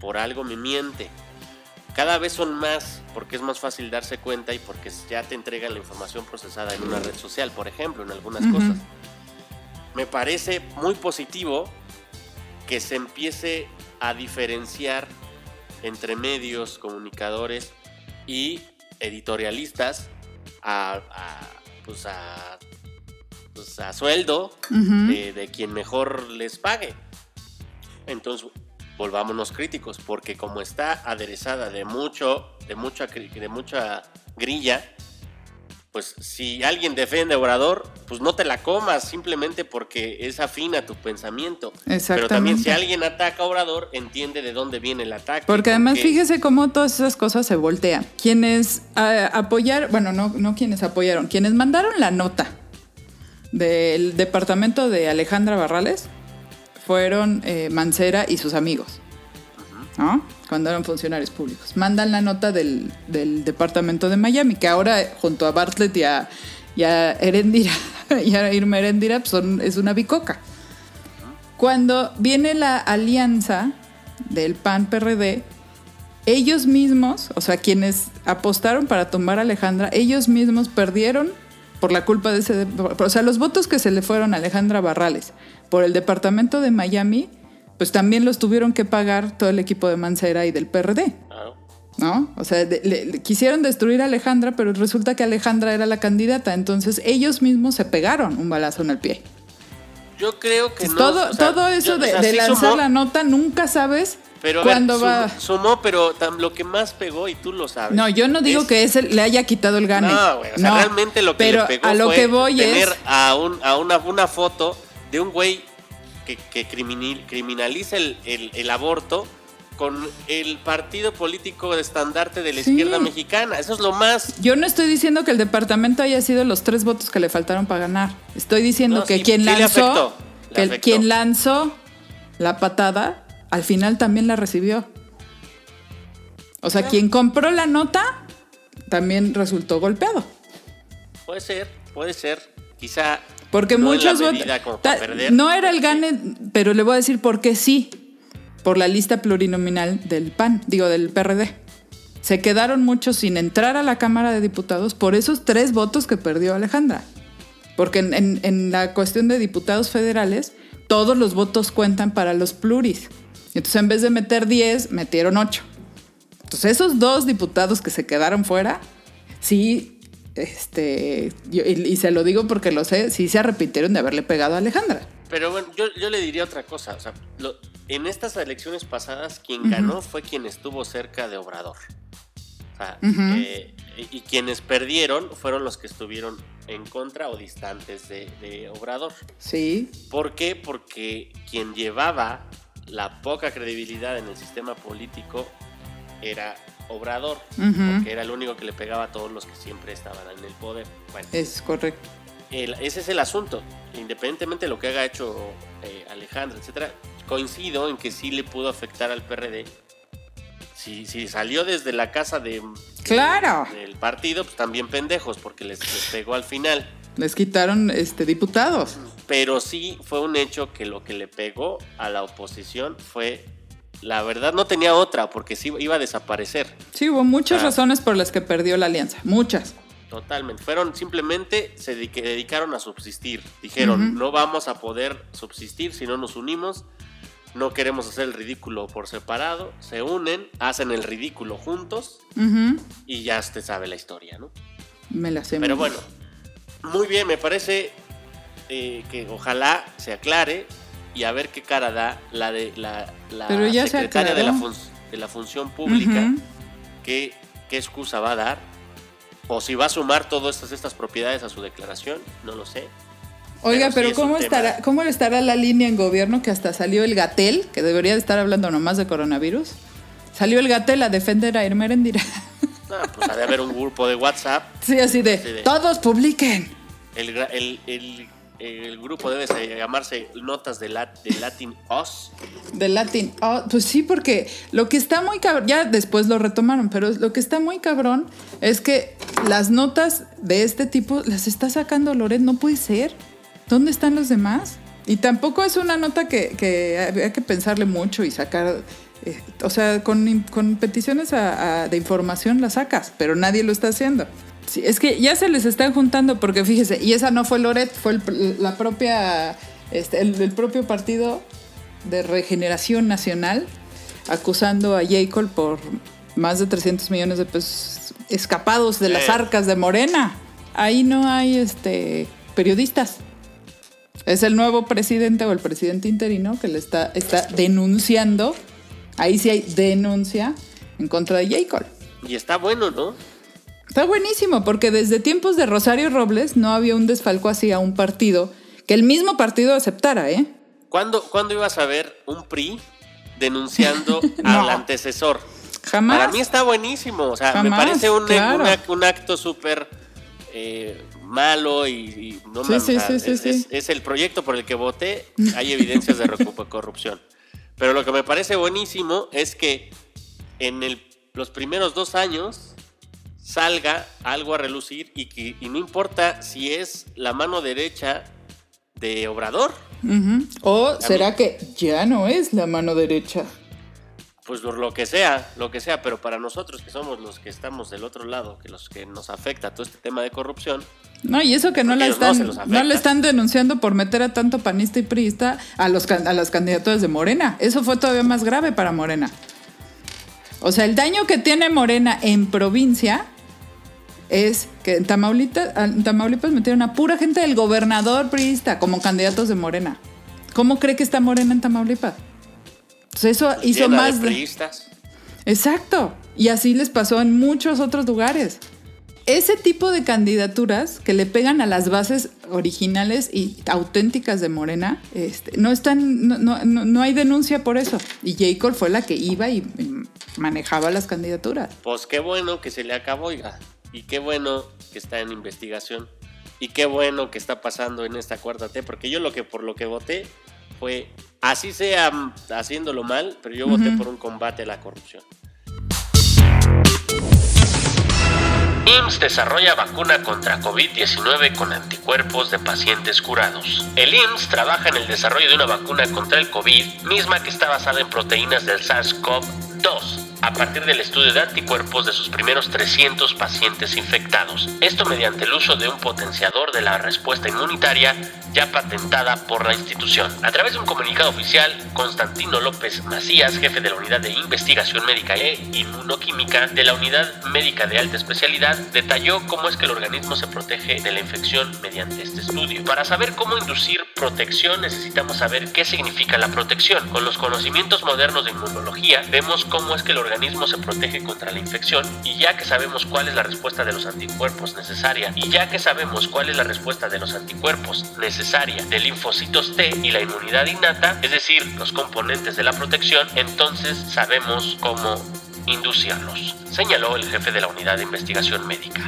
por algo me miente. Cada vez son más porque es más fácil darse cuenta y porque ya te entregan la información procesada en una red social, por ejemplo, en algunas cosas. Me parece muy positivo que se empiece a diferenciar entre medios, comunicadores y editorialistas a, a, pues a, pues a sueldo de, de quien mejor les pague. Entonces, volvámonos críticos, porque como está aderezada de mucho, de mucha, de mucha grilla, pues si alguien defiende a Obrador, pues no te la comas simplemente porque es afín a tu pensamiento. Pero también si alguien ataca a Obrador, entiende de dónde viene el ataque. Porque además porque- fíjese cómo todas esas cosas se voltean. Quienes ah, apoyaron, bueno, no, no quienes apoyaron, quienes mandaron la nota del departamento de Alejandra Barrales fueron eh, Mancera y sus amigos, ¿no? Cuando eran funcionarios públicos. Mandan la nota del, del departamento de Miami, que ahora junto a Bartlett y a, y a Erendira, y a Irma Erendira, pues, son, es una bicoca. Cuando viene la alianza del PAN-PRD, ellos mismos, o sea, quienes apostaron para tumbar a Alejandra, ellos mismos perdieron por la culpa de ese... O sea, los votos que se le fueron a Alejandra Barrales por el departamento de Miami, pues también los tuvieron que pagar todo el equipo de Mancera y del PRD. ¿no? O sea, de- le- le- quisieron destruir a Alejandra, pero resulta que Alejandra era la candidata, entonces ellos mismos se pegaron un balazo en el pie. Yo creo que no. todo, o sea, todo eso yo- de, o sea, de sí lanzar sumó, la nota, nunca sabes pero a ver, cuándo sum- va. Sumó, pero lo que más pegó, y tú lo sabes. No, yo no digo es- que ese le haya quitado el gane. No, güey. O sea, No, realmente lo que pero le pegó a lo fue que voy tener es a, un, a una, una foto de un güey que, que criminal- criminaliza el, el- el aborto con el partido político de estandarte de la Sí. izquierda mexicana. Eso es lo más. Yo no estoy diciendo que el departamento haya sido los tres votos que le faltaron para ganar. Estoy diciendo No, que sí, quien sí lanzó, le que quien lanzó la patada, al final también la recibió. O sea, quien compró la nota también resultó golpeado. Puede ser, puede ser. Quizá. Porque no muchos perder, No era el gane, pero le voy a decir por qué sí. Por la lista plurinominal del PAN, digo, del PRD. Se quedaron muchos sin entrar a la Cámara de Diputados por esos tres votos que perdió Alejandra. Porque en, en- en la cuestión de diputados federales, todos los votos cuentan para los pluris. Entonces, en vez de meter 10, metieron 8. Entonces, esos dos diputados que se quedaron fuera, sí, este, yo- y, y se lo digo porque lo sé, sí se arrepintieron de haberle pegado a Alejandra. Pero bueno, yo, yo le diría otra cosa. O sea, lo- en estas elecciones pasadas, quien ganó fue quien estuvo cerca de Obrador. O sea, Ujú. eh, y, y quienes perdieron fueron los que estuvieron en contra o distantes de, de Obrador. Sí, ¿Por qué? Porque quien llevaba la poca credibilidad en el sistema político era Obrador, Ujú. porque era el único que le pegaba a todos los que siempre estaban en el poder. Bueno, es correcto. el- ese es el asunto. Independientemente de lo que haya hecho eh, Alejandra, etcétera, coincido en que sí le pudo afectar al PRD. Si, si salió desde la casa de, Claro. del partido, pues también pendejos, porque les, les pegó al final. Les quitaron este, diputados. Pero sí fue un hecho que lo que le pegó a la oposición fue. La verdad no tenía otra, porque sí iba a desaparecer. Sí, hubo muchas Ah. razones por las que perdió la alianza. Muchas. Totalmente. Fueron simplemente se dedicaron a subsistir. Dijeron, no vamos a poder subsistir si no nos unimos. No queremos hacer el ridículo por separado. Se unen, hacen el ridículo juntos y ya usted sabe la historia, ¿no? Me la sé. Pero muy bueno, muy bien, me parece eh, que ojalá se aclare y a ver qué cara da la de la, la ya se secretaria de la, fun- de la función pública. Qué, qué excusa va a dar. O si va a sumar todas estas, estas propiedades a su declaración, no lo sé. Oiga, Pero sí es ¿cómo, tema. estará, ¿cómo estará la línea en gobierno que hasta salió el Gatel, que debería de estar hablando nomás de coronavirus? Salió el Gatel a defender a Irma Erendira. No, pues ha de haber un grupo de WhatsApp. Sí, así de, todos publiquen. El- el el grupo debe se- llamarse Notas de, Lat- de Latin Oz. De Latin. Oh, pues sí, porque lo que está muy cabrón, ya después lo retomaron, pero lo que está muy cabrón es que las notas de este tipo las está sacando Loret, no puede ser. ¿Dónde están los demás? Y tampoco es una nota que, que había que pensarle mucho y sacar, eh, o sea, con, con peticiones a- a- de información las sacas, pero nadie lo está haciendo. Sí, es que ya se les están juntando porque fíjese, y esa no fue Loret, fue el- la propia, este, el, el propio partido de Regeneración Nacional acusando a J. Cole por más de 300 millones de pesos escapados de las arcas de Morena. Ahí no hay este periodistas. Es el nuevo presidente o el presidente interino que le está, está denunciando. Ahí sí hay denuncia en contra de J. Cole. Y está bueno, ¿no? Está buenísimo, porque desde tiempos de Rosario Robles no había un desfalco así a un partido que el mismo partido aceptara, ¿eh? ¿Cuándo, cuándo ibas a ver un PRI denunciando No. al antecesor? Jamás. Para mí está buenísimo. O sea, Jamás, me parece un, claro. un ac- un acto súper eh, malo y, y no Sí, me- sí, es, es- es el proyecto por el que voté. Hay evidencias de corrupción. Pero lo que me parece buenísimo es que en el- los primeros dos años salga algo a relucir y, que, y no importa si es la mano derecha de Obrador. ¿O será que ya no es la mano derecha? Pues por lo que sea, lo que sea, pero para nosotros que somos los que estamos del otro lado, que los que nos afecta todo este tema de corrupción, No, y eso que no la no están, no, afecta. le están denunciando por meter a tanto panista y priista a, los, a las candidaturas de Morena. Eso fue todavía más grave para Morena. O sea, el daño que tiene Morena en provincia es que en Tamaulipas, en Tamaulipas metieron a pura gente del gobernador priista como candidatos de Morena. ¿Cómo cree que está Morena en Tamaulipas? Eso pues, hizo más de. Exacto. Y así les pasó en muchos otros lugares. Ese tipo de candidaturas que le pegan a las bases originales y auténticas de Morena, este, no están, no, no- no- hay denuncia por eso. Y J. Cole fue la que iba y y manejaba las candidaturas. Pues qué bueno que se le acabó, oiga. Y qué bueno que está en investigación. Y qué bueno que está pasando en esta cuarta T, porque yo lo que por lo que voté fue, así sea mm, haciéndolo mal, pero yo voté por un combate a la corrupción. IMSS desarrolla vacuna contra COVID-19 con anticuerpos de pacientes curados. El IMSS trabaja en el desarrollo de una vacuna contra el COVID, misma que está basada en proteínas del SARS-CoV-2 a partir del estudio de anticuerpos de sus primeros 300 pacientes infectados. Esto mediante el uso de un potenciador de la respuesta inmunitaria ya patentada por la institución. A través de un comunicado oficial, Constantino López Macías, jefe de la Unidad de Investigación Médica e Inmunoquímica de la Unidad Médica de Alta Especialidad, detalló cómo es que el organismo se protege de la infección mediante este estudio. Para saber cómo inducir protección necesitamos saber qué significa la protección. Con los conocimientos modernos de inmunología vemos cómo es que el organismo se protege contra la infección y ya que sabemos cuál es la respuesta de los anticuerpos necesaria y ya que sabemos cuál es la respuesta de los anticuerpos necesaria de linfocitos T y la inmunidad innata, es decir, los componentes de la protección, entonces sabemos cómo inducirlos, señaló el jefe de la unidad de investigación médica.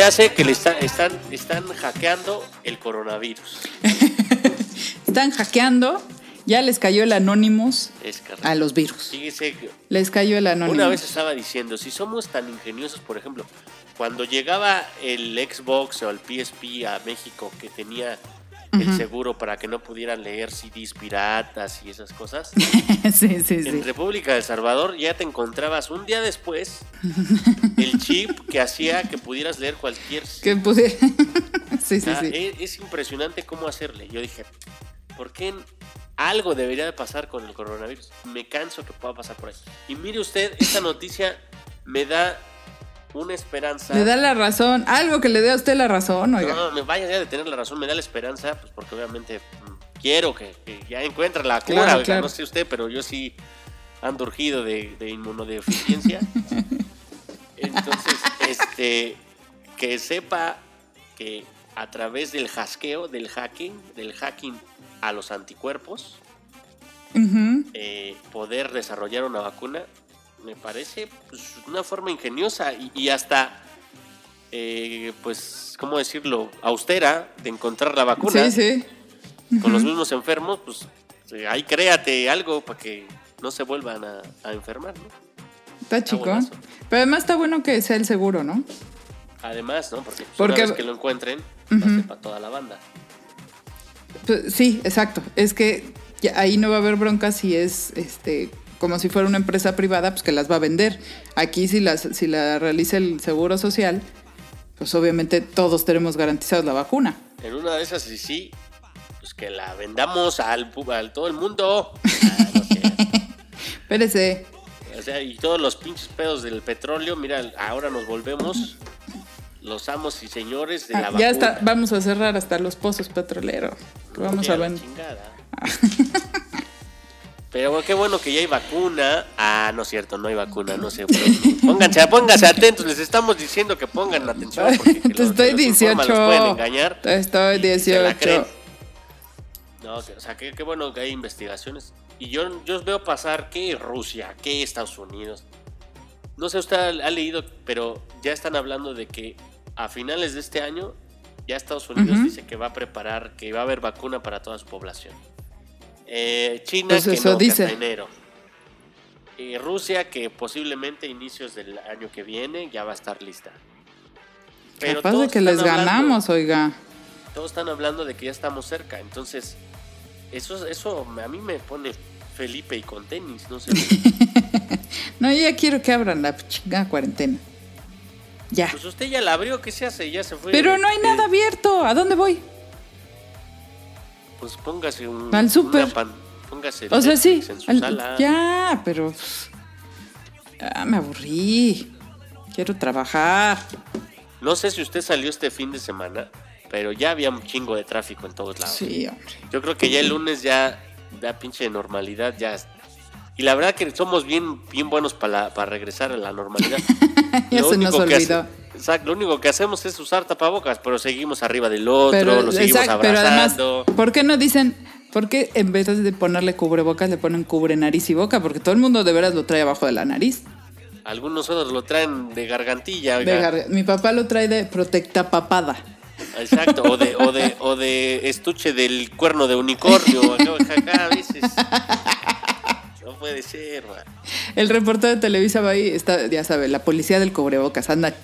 Sea, sé que le está- están, están hackeando el coronavirus. Están hackeando, ya les cayó el Anonymous a los virus. Les cayó el Anonymous. Una vez estaba diciendo, si somos tan ingeniosos, por ejemplo, cuando llegaba el Xbox o el PSP a México que tenía el seguro para que no pudieran leer CDs piratas y esas cosas, sí, sí, en sí. República del Salvador ya te encontrabas un día después el chip que hacía que pudieras leer cualquier... Que pude... sí, sí, Ah, sí. Es, es impresionante cómo hacerle. Yo dije, ¿por qué algo debería de pasar con el coronavirus? Me canso que pueda pasar por ahí. Y mire usted, esta noticia me da una esperanza. Le da la razón. Algo que le dé a usted la razón, oiga. No, me vaya ya de tener la razón, me da la esperanza, pues porque obviamente mm, quiero que, que ya encuentre la cura. Claro, oiga, claro. No sé usted, pero yo sí ando urgido de, de inmunodeficiencia. Entonces, este, que sepa que a través del hackeo, del hacking, del hacking a los anticuerpos, eh, poder desarrollar una vacuna, me parece pues, una forma ingeniosa y, y hasta, eh, pues, ¿cómo decirlo? Austera de encontrar la vacuna Sí, sí. con los mismos enfermos, pues eh, ahí créate algo para que no se vuelvan a, a enfermar, ¿no? Está chico. Pero además está bueno que sea el seguro, ¿no? Además, ¿no? Porque, pues, Porque- una vez que lo encuentren, va a ser para toda la banda. Pues, sí, exacto. Es que ahí no va a haber bronca si es este como si fuera una empresa privada, pues que las va a vender. Aquí si las si la realiza el Seguro Social, pues obviamente todos tenemos garantizados la vacuna. En una de esas, sí, sí, pues que la vendamos al, al todo el mundo. Ah, no sé. Espérese. O sea, y todos los pinches pedos del petróleo, mira, ahora nos volvemos los amos y señores de la Ah, vacuna. ya está, vamos a cerrar hasta los pozos petroleros. Vamos a la vender. Pero bueno, qué bueno que ya hay vacuna. Ah, no es cierto, no hay vacuna, no sé. Pónganse, pónganse atentos, les estamos diciendo que pongan atención. Porque que Te los- estoy que los informan los pueden 18. engañar. Te estoy y- y se la 18. creen. No, que- o sea, qué, bueno que hay investigaciones. Y yo, yo veo pasar que Rusia, que Estados Unidos. No sé, usted ha, ha leído, pero ya están hablando de que a finales de este año ya Estados Unidos dice que va a preparar, que va a haber vacuna para toda su población. Eh, China Pues que eso no, dice. hasta enero. Y Rusia que posiblemente inicios del año que viene ya va a estar lista. Capaz de que les hablando- ganamos, oiga. todos están hablando de que ya estamos cerca. Entonces, eso, eso a mí me pone Felipe y con tenis, no sé. No, yo ya quiero que abran la chingada cuarentena. Ya. Pues usted ya la abrió, ¿qué se hace? Ya se fue. Pero no hay Eh, nada abierto. ¿A dónde voy? Pues póngase un. Al súper. póngase O sea, sí. En su al- sala. Ya, pero. Ya me aburrí. Quiero trabajar. No sé si usted salió este fin de semana, pero ya había un chingo de tráfico en todos lados. Sí, hombre. Yo creo que ya el lunes ya da pinche normalidad, ya. Y la verdad que somos bien, bien buenos para para regresar a la normalidad. Ya Lo se nos que olvidó. hace- exacto, lo único que hacemos es usar tapabocas, pero seguimos arriba del otro, Pero, lo seguimos exacto, pero además, abrazando. ¿por qué no dicen, por qué en vez de ponerle cubrebocas le ponen cubre nariz y boca? Porque todo el mundo de veras lo trae abajo de la nariz. Algunos otros lo traen de gargantilla, De oiga. gar- Mi papá lo trae de protecta papada. Exacto, o de, o de, o de estuche del cuerno de unicornio, acá, acá, a veces. No puede ser, man. El reportero de Televisa va ahí, está, ya sabe, la policía del cubrebocas anda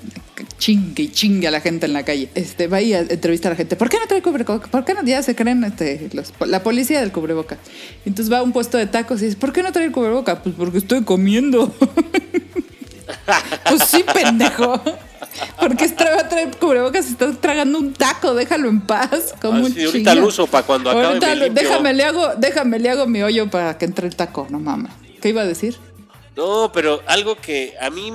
chingue y chingue a la gente en la calle. Este, va ahí a entrevistar a la gente. ¿Por qué no trae cubrebocas? ¿Por qué no? Ya se creen este, los- la policía del cubrebocas. Entonces va a un puesto de tacos y dice, ¿por qué no trae el cubrebocas? Pues porque estoy comiendo. pues sí, pendejo. Porque va a traer cubrebocas y está tragando un taco, déjalo en paz. Como Ah, un sí, ahorita lo uso pa' cuando acabe Ahorita me limpio. déjame le hago, déjame le hago mi hoyo para que entre el taco, no mames. ¿Qué iba a decir? No, pero algo que a mí,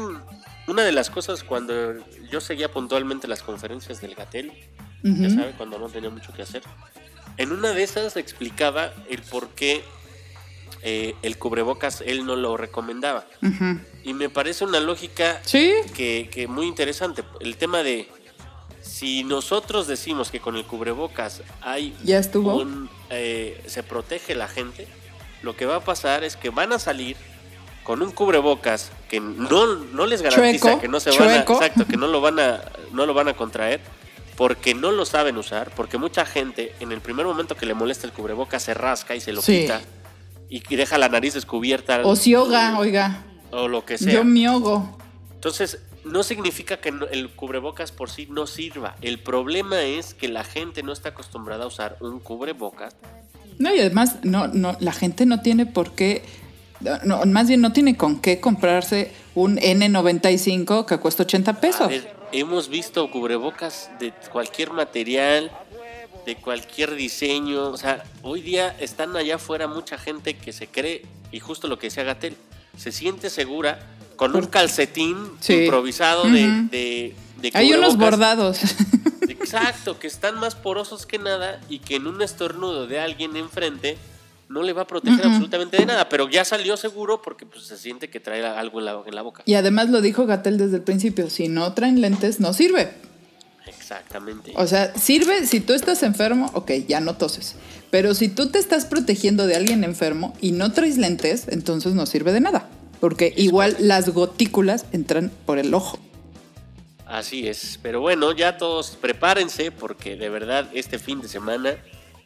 una de las cosas cuando yo seguía puntualmente las conferencias del Gatel, ya sabe, cuando no tenía mucho que hacer, en una de esas explicaba el por qué eh, el cubrebocas él no lo recomendaba. Y me parece una lógica Sí, que, que muy interesante. El tema de si nosotros decimos que con el cubrebocas hay Ya estuvo. un, eh, se protege la gente, lo que va a pasar es que van a salir con un cubrebocas que no, no les garantiza Chueco, que no se van a, exacto, que no lo van a no lo van a contraer porque no lo saben usar, porque mucha gente en el primer momento que le molesta el cubrebocas se rasca y se lo Sí. quita y y deja la nariz descubierta o si yoga, oiga. o lo que sea. Yo me ahogo. Entonces, no significa que el cubrebocas por sí no sirva. El problema es que la gente no está acostumbrada a usar un cubrebocas. No, y además, no, no, la gente no tiene por qué. No, más bien no tiene con qué comprarse un N95 que cuesta 80 A pesos. ver, hemos visto cubrebocas de cualquier material, de cualquier diseño. O sea, hoy día están allá afuera mucha gente que se cree, y justo lo que decía Gatel, se siente segura con un calcetín Sí. improvisado de, de, de Hay unos bordados. Exacto, que están más porosos que nada y que en un estornudo de alguien enfrente no le va a proteger absolutamente de nada, pero ya salió seguro porque pues, se siente que trae algo en la, en la boca. Y además lo dijo Gatel desde el principio, si no traen lentes no sirve. Exactamente. O sea, sirve si tú estás enfermo, ok, ya no toses. Pero si tú te estás protegiendo de alguien enfermo y no traes lentes, entonces no sirve de nada. Porque igual las gotículas entran por el ojo. Así es. Pero bueno, ya todos prepárense porque de verdad este fin de semana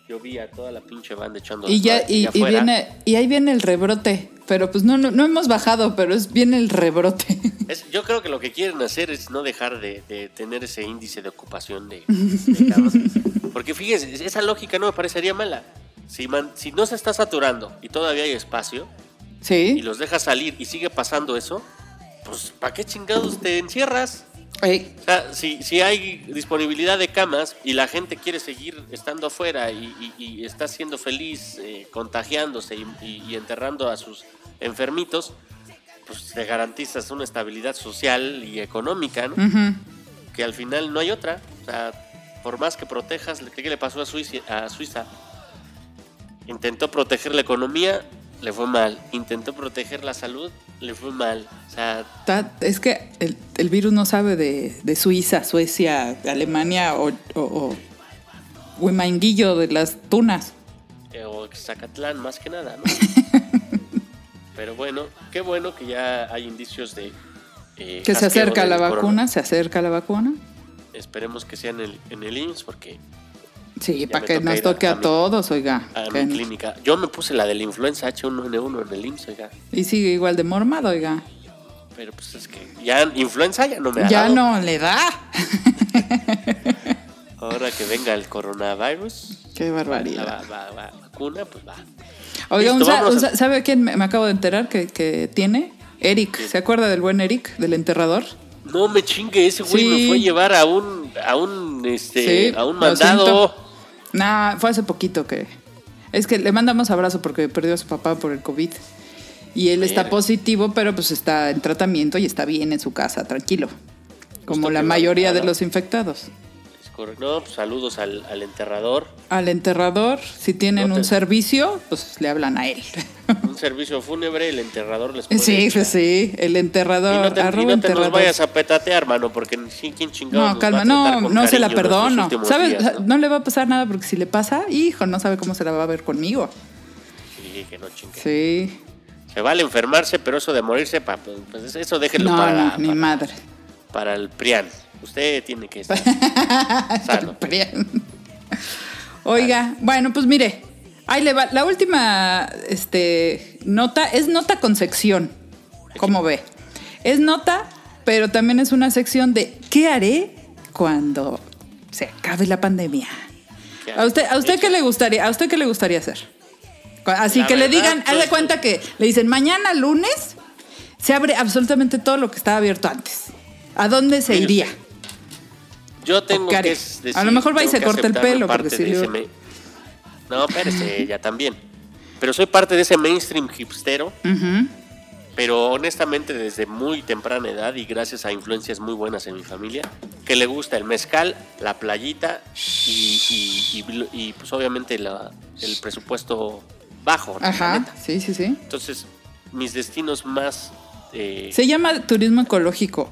yo vi a toda la pinche banda echando Y ya, y, y viene, y ahí viene el rebrote. Pero pues no, no, no hemos bajado, pero es viene el rebrote. Es- yo creo que lo que quieren hacer es no dejar de, de tener ese índice de ocupación de, de. Porque fíjense, esa lógica no me parecería mala. Si, man- si no se está saturando y todavía hay espacio y los dejas salir y sigue pasando eso, pues ¿para qué chingados te encierras? O sea, si, si hay disponibilidad de camas y la gente quiere seguir estando afuera y, y- y está siendo feliz eh, contagiándose y, enterrando a sus enfermitos, pues te garantizas una estabilidad social y económica, ¿no? Que al final no hay otra. O sea, por más que protejas, ¿qué le pasó a Suiza? A Suiza? Intentó proteger la economía, le fue mal. Intentó proteger la salud, le fue mal. O sea, Ta- Es que el, el virus no sabe de, de Suiza, Suecia, Alemania o, o, o Huimanguillo de las tunas. eh, o Zacatlán más que nada, ¿no? Pero bueno, qué bueno que ya hay indicios de... eh, Que se acerca la corona. vacuna, se acerca la vacuna. Esperemos que sea en el, en el IMSS porque Sí, para que nos toque a a, todos, oiga. a mi clínica... Yo me puse la de la influenza H1N1 en el IMSS, oiga. Y sigue igual de mormado, oiga. Pero pues es que ya influenza ya no me ha Ya dado. no le da. Ahora que venga el coronavirus, Qué barbaridad. va- va- va- vacuna, pues va. Oiga, Listo, un un a- sa- ¿sabe quién me, me acabo de enterar que, que tiene? Eric. ¿Se acuerda del buen Eric, del enterrador? No me chingue, ese güey Sí. me fue a llevar a un, a un, este, Sí, a un mandado. Nah, fue hace poquito que. Es que le mandamos abrazo porque perdió a su papá por el COVID. Y él está positivo, pero pues está en tratamiento y está bien en su casa, tranquilo. Como la mayoría de los infectados. No, pues saludos al, al enterrador. Al enterrador, si tienen No te- un servicio, pues le hablan a él. Un servicio fúnebre, el enterrador les puede sí, pues sí, el Y enterrador. no te, y no te nos enterrador. vayas a petatear, mano, porque sí, quién chingado No, calma, no, no se la perdono. ¿Sabes? ¿no? le va a pasar nada porque si le pasa, hijo, no sabe cómo se la va a ver conmigo. Sí, que no chingue. Sí. Se vale enfermarse, pero eso de morirse, pa- pues eso déjenlo No, para, no, ni para, madre. para el PRIAN. Usted tiene que estar sano. Oiga, bueno, pues mire, ahí le va. La última este, nota es nota con sección. ¿Cómo ve? Es nota, pero también es una sección de ¿qué haré cuando se acabe la pandemia? ¿Qué ¿A usted, a usted qué le gustaría, a usted qué le gustaría hacer? Así La que le digan, haz de pues- cuenta que le dicen mañana lunes se abre absolutamente todo lo que estaba abierto antes. ¿A dónde se iría? usted, Yo tengo que decir, A lo mejor va y se corta el pelo, porque si me- No, espérese, ella también. Pero soy parte de ese mainstream hipstero. Pero honestamente desde muy temprana edad y gracias a influencias muy buenas en mi familia, que le gusta el mezcal, la playita y, y- y- y, pues obviamente la- el presupuesto bajo. Ajá, neta. sí, sí, sí. Entonces, mis destinos más... eh, Se llama turismo ecológico.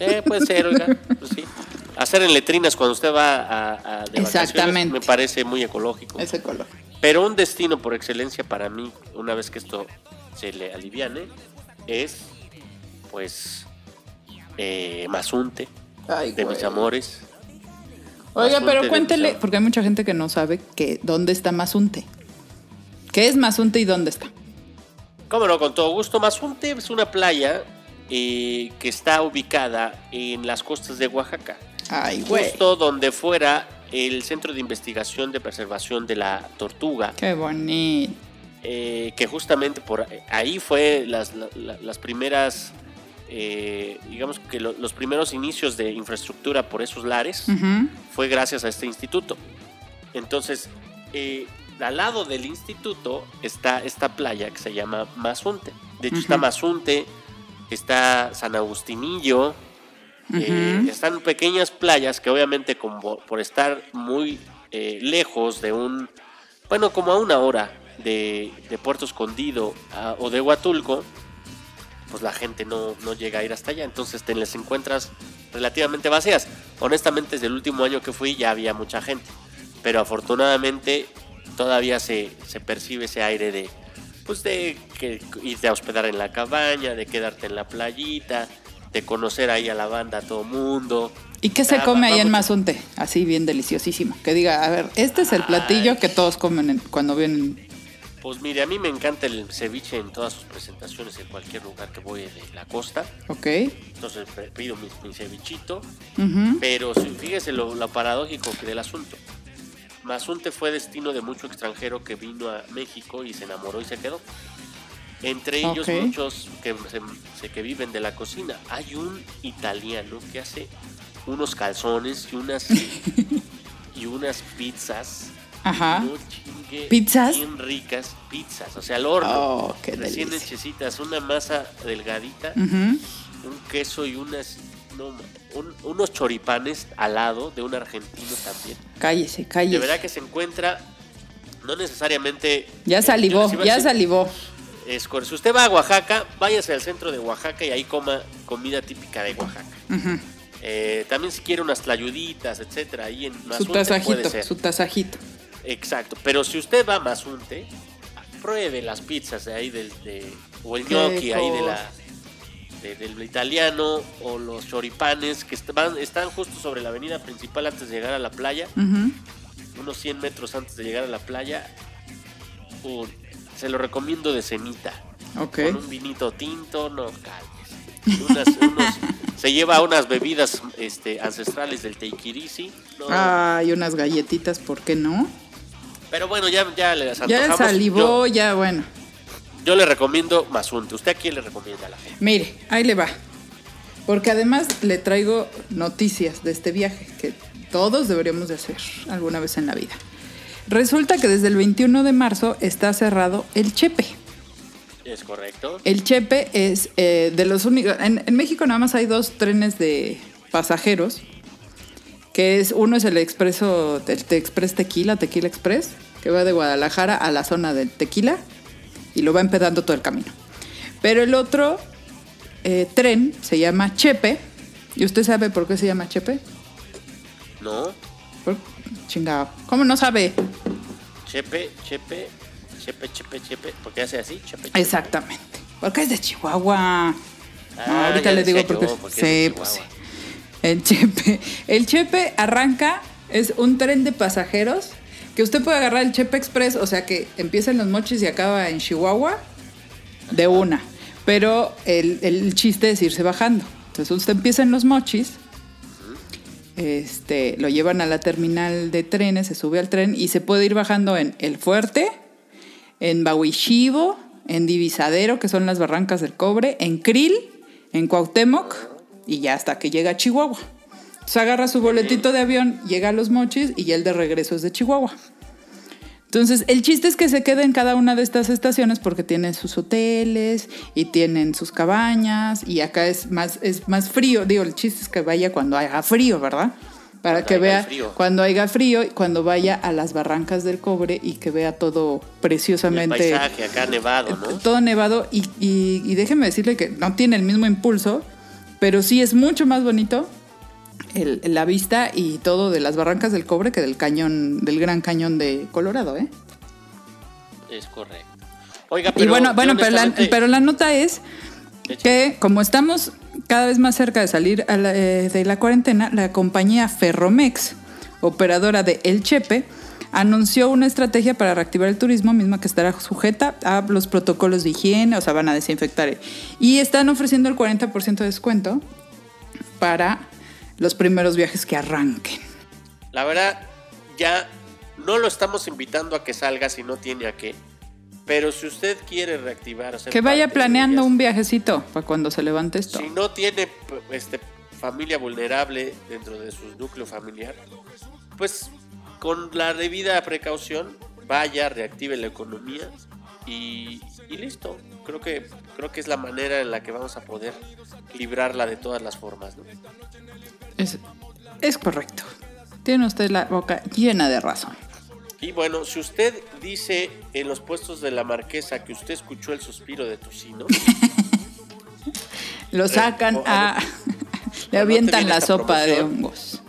Eh, puede ser, oiga, pues sí. Hacer en letrinas cuando usted va a, a- de Exactamente. me parece muy ecológico. Es ecológico. Pero un destino por excelencia para mí, una vez que esto se le aliviane, es pues eh, Mazunte, Ay, de güey. mis amores. Oiga, Mazunte pero cuéntele, porque hay mucha gente que no sabe que dónde está Mazunte. ¿Qué es Mazunte y dónde está? Cómo no, con todo gusto. Mazunte es una playa eh, que está ubicada en las costas de Oaxaca. Ay. Justo donde fuera el Centro de Investigación de Preservación de la Tortuga. Qué bonito. eh, que justamente por ahí fue las, la- la- las primeras, eh, digamos que lo- los primeros inicios de infraestructura por esos lares fue gracias a este instituto. Entonces, eh, al lado del instituto está esta playa que se llama Mazunte. De hecho, está. Mazunte, está San Agustinillo, eh, están pequeñas playas que obviamente como por estar muy eh, lejos de un bueno, como a una hora de, de Puerto Escondido a- o de Huatulco, pues la gente no, no llega a ir hasta allá, entonces te las encuentras relativamente vacías. Honestamente, desde el último año que fui ya había mucha gente, pero afortunadamente todavía se, se percibe ese aire de, pues de que irte a hospedar en la cabaña, de quedarte en la playita, de conocer ahí a la banda, a todo mundo. ¿Y qué se Ah, come ahí en Mazunte? Así bien deliciosísimo. Que diga, a ver, este es el platillo que todos comen en- cuando vienen. Pues mire, a mí me encanta el ceviche en todas sus presentaciones en cualquier lugar que voy de la costa. ¿Ok? Entonces pido mi, mi cevichito. Pero fíjese lo, lo paradójico que del asunto. Mazunte fue destino de mucho extranjero que vino a México y se enamoró y se quedó. Entre ellos muchos que, se- se- que viven de la cocina. Hay un italiano que hace unos calzones y unas y unas pizzas. Ajá. No chingue, ¿Pizzas? Bien ricas, pizzas, o sea, al horno. Oh, qué recién delicia. hechecitas, una masa delgadita, un queso y unas no, un- unos choripanes al lado de un argentino también. Cállese, De cállese. verdad que se encuentra no necesariamente Ya salivó, ya decir, salivó. Es cor- si usted va a Oaxaca, váyase al centro de Oaxaca y ahí coma comida típica de Oaxaca. Eh, también si quiere unas tlayuditas, etcétera, ahí en Su Mazunte puede tasajito, ser. su tasajito. Exacto, pero si usted va a Mazunte, pruebe las pizzas de ahí del de, o el gnocchi ahí de cosa. la de- del italiano o los choripanes que están justo sobre la avenida principal antes de llegar a la playa, unos 100 metros antes de llegar a la playa. Un- se lo recomiendo de cenita, Ok. con un vinito tinto, no calles. Unas- unos- se lleva unas bebidas este, ancestrales del Teikirisi. no, Ay, unas galletitas, ¿por qué no? Pero bueno, ya, ya les Ya antojamos. salivó, Yo- ya bueno. Yo le recomiendo Mazunte. ¿Usted a quién le recomienda a la gente? Mire, ahí le va. Porque además le traigo noticias de este viaje que todos deberíamos de hacer alguna vez en la vida. Resulta que desde el 21 de marzo está cerrado el Chepe. ¿Es correcto? El Chepe es eh, de los únicos... En, en México nada más hay dos trenes de pasajeros, que es uno es el expreso, el Te- Express Tequila, Tequila Express, que va de Guadalajara a la zona del Tequila y lo va empedando todo el camino. Pero el otro eh, tren se llama Chepe. ¿Y usted sabe por qué se llama Chepe? No. Chingado. ¿Cómo no sabe? Chepe, chepe, chepe, chepe, chepe. ¿Por qué hace así? Chepe, chepe. Exactamente. Porque es de Chihuahua. No, Ah, ahorita les digo porque, yo, porque es de sí, pues sí. El Chepe. El Chepe arranca, es un tren de pasajeros que usted puede agarrar el Chepe Express, o sea que empieza en los mochis y acaba en Chihuahua de una. Pero el, el chiste es irse bajando. Entonces usted empieza en los mochis, este, lo llevan a la terminal de trenes, se sube al tren y se puede ir bajando en El Fuerte, en Bahuichivo, en Divisadero, que son las barrancas del cobre, en Krill, en Cuauhtémoc y ya hasta que llega a Chihuahua. Se agarra su boletito de avión, llega a los mochis y ya el de regreso es de Chihuahua. Entonces, el chiste es que se quede en cada una de estas estaciones porque tienen sus hoteles y tienen sus cabañas y acá es más, es más frío. Digo, el chiste es que vaya cuando haga frío, ¿verdad? Para Cuando que vea frío. cuando haya frío y cuando vaya a las barrancas del cobre y que vea todo El preciosamente paisaje acá nevado, ¿no? todo nevado y, y, y déjeme decirle que no tiene el mismo impulso, pero sí es mucho más bonito el- la vista y todo de las barrancas del cobre que del cañón, del gran cañón de Colorado, ¿eh? Es correcto. Oiga, pero. y bueno, bueno, pero la, pero la nota es que como estamos cada vez más cerca de salir a la- eh, de la cuarentena, la compañía Ferromex, operadora de El Chepe, anunció una estrategia para reactivar el turismo, misma que estará sujeta a los protocolos de higiene, o sea, van a desinfectar. Y están ofreciendo el 40% de descuento para los primeros viajes que arranquen. La verdad, ya no lo estamos invitando a que salga si no tiene a qué. Pero si usted quiere reactivar. o ser Que vaya planeando un viajecito para cuando se levante esto. Si no tiene este, familia vulnerable dentro de su núcleo familiar, pues con la debida precaución, vaya, reactive la economía y, y listo. Creo que, creo que es la manera en la que vamos a poder librarla de todas las formas. ¿no? Es, es correcto. Tiene usted la boca llena de razón. Y bueno, si usted dice en los puestos de la marquesa que usted escuchó el suspiro de tocino, Lo sacan o- a... Le avientan la sopa de hongos.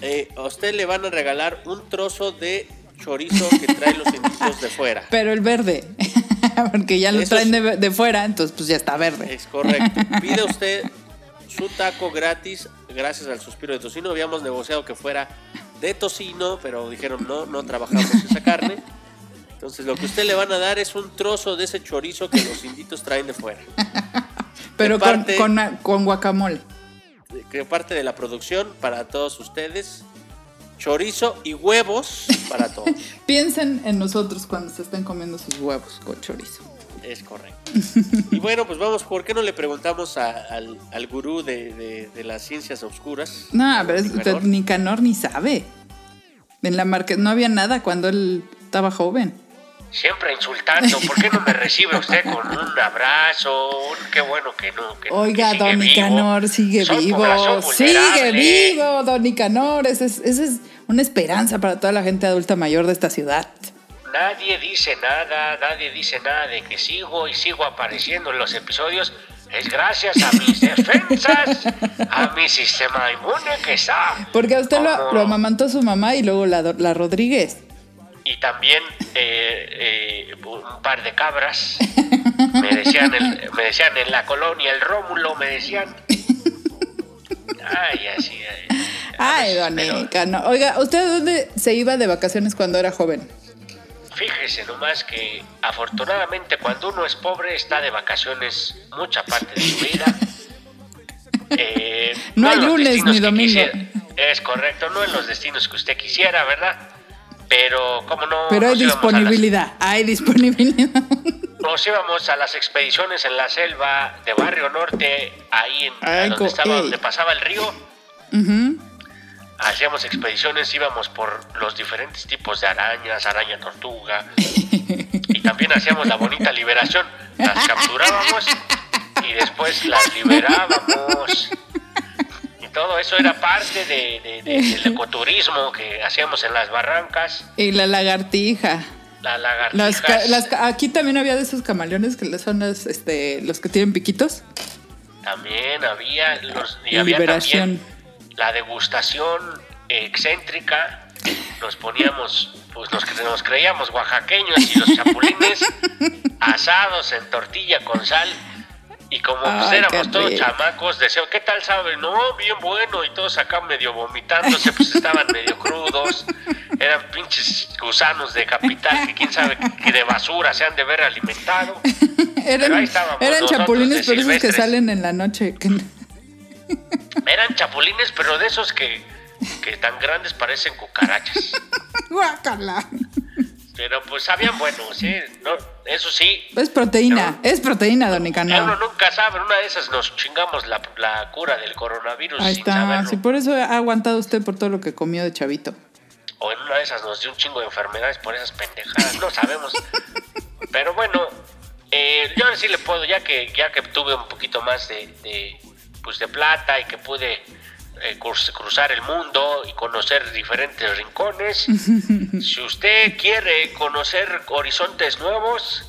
eh, a usted le van a regalar un trozo de chorizo que trae los inditos de fuera. Pero el verde. Porque ya lo Eso traen de, de fuera, entonces pues ya está verde. Es correcto. Pide usted su taco gratis gracias al suspiro de tocino. Habíamos negociado que fuera de tocino, pero dijeron no, no trabajamos esa carne. Entonces lo que usted le van a dar es un trozo de ese chorizo que los inditos traen de fuera. Pero de con, parte- con, con guacamole. Que parte de la producción para todos ustedes. Chorizo y huevos para todos. Piensen en nosotros cuando se estén comiendo sus huevos con chorizo. Es correcto. Y bueno, pues vamos, ¿por qué no le preguntamos a- al, al gurú de, de- de las ciencias oscuras? No, pero es- Nicanor? ni Canor ni sabe. En la marca no había nada cuando él estaba joven. Siempre insultando. ¿Por qué no me recibe usted con un abrazo? Un- Qué bueno que no. que- Oiga, que sigue Don vivo. Nicanor sigue Soy vivo. Sigue vivo, Don Nicanor. Esa es, esa es una esperanza para toda la gente adulta mayor de esta ciudad. Nadie dice nada, nadie dice nada de que sigo y sigo apareciendo en los episodios. Es gracias a mis defensas, a mi sistema inmune que está. Porque a usted lo, como- lo amamantó su mamá y luego la, la Rodríguez. Y también eh, eh, un par de cabras. Me decían, el- me decían en la colonia, el Rómulo, me decían. Ay, así. Ay, pero Nicanor. Oiga, ¿usted dónde se iba de vacaciones cuando era joven? Fíjese nomás que afortunadamente cuando uno es pobre está de vacaciones mucha parte de su vida. Eh, No hay en los lunes ni domingo. quisiera. Es correcto, no en los destinos que usted quisiera, ¿verdad? Pero, ¿cómo no? Pero hay las- disponibilidad. Hay disponibilidad. Nos íbamos a las expediciones en la selva de Barrio Norte, ahí en Ay, donde estaba, ey. donde pasaba el río. Ujú. Hacíamos expediciones, íbamos por los diferentes tipos de arañas, araña tortuga. Y también hacíamos la bonita liberación. Las capturábamos y después las liberábamos. Y todo eso era parte de- de- de- del ecoturismo que hacíamos en las barrancas. Y la lagartija. La Las lagartijas. ca- las ca- aquí también había de esos camaleones que son los, este, los que tienen piquitos. También había los y Y había liberación. también la degustación excéntrica. Nos poníamos, pues nos, nos creíamos oaxaqueños y los chapulines asados en tortilla con sal. Y como pues, Ay, éramos todos rico. chamacos, decían, ¿qué tal sabe? No, bien bueno. Y todos acá medio vomitándose, pues estaban medio crudos. Eran pinches gusanos de capital que quién sabe que de basura se han de ver alimentado. Eran, ahí estábamos eran chapulines, pero esos que salen en la noche. que- Eran chapulines, pero de esos que, que tan grandes parecen cucarachas. Guácala. Pero pues sabían buenos, ¿sí? No, eso sí. Es proteína, es proteína, don Uno Nicanor. nunca sabe, en una de esas nos chingamos la, la cura del coronavirus Ahí sin está. saberlo. Por eso ha aguantado usted por todo lo que comió de chavito. O en una de esas nos dio un chingo de enfermedades por esas pendejadas, no sabemos. Pero bueno, eh, yo ahora sí le puedo, ya que, ya que tuve un poquito más de, de, pues de plata y que pude eh, cruz- cruzar el mundo y conocer diferentes rincones, si usted quiere conocer horizontes nuevos,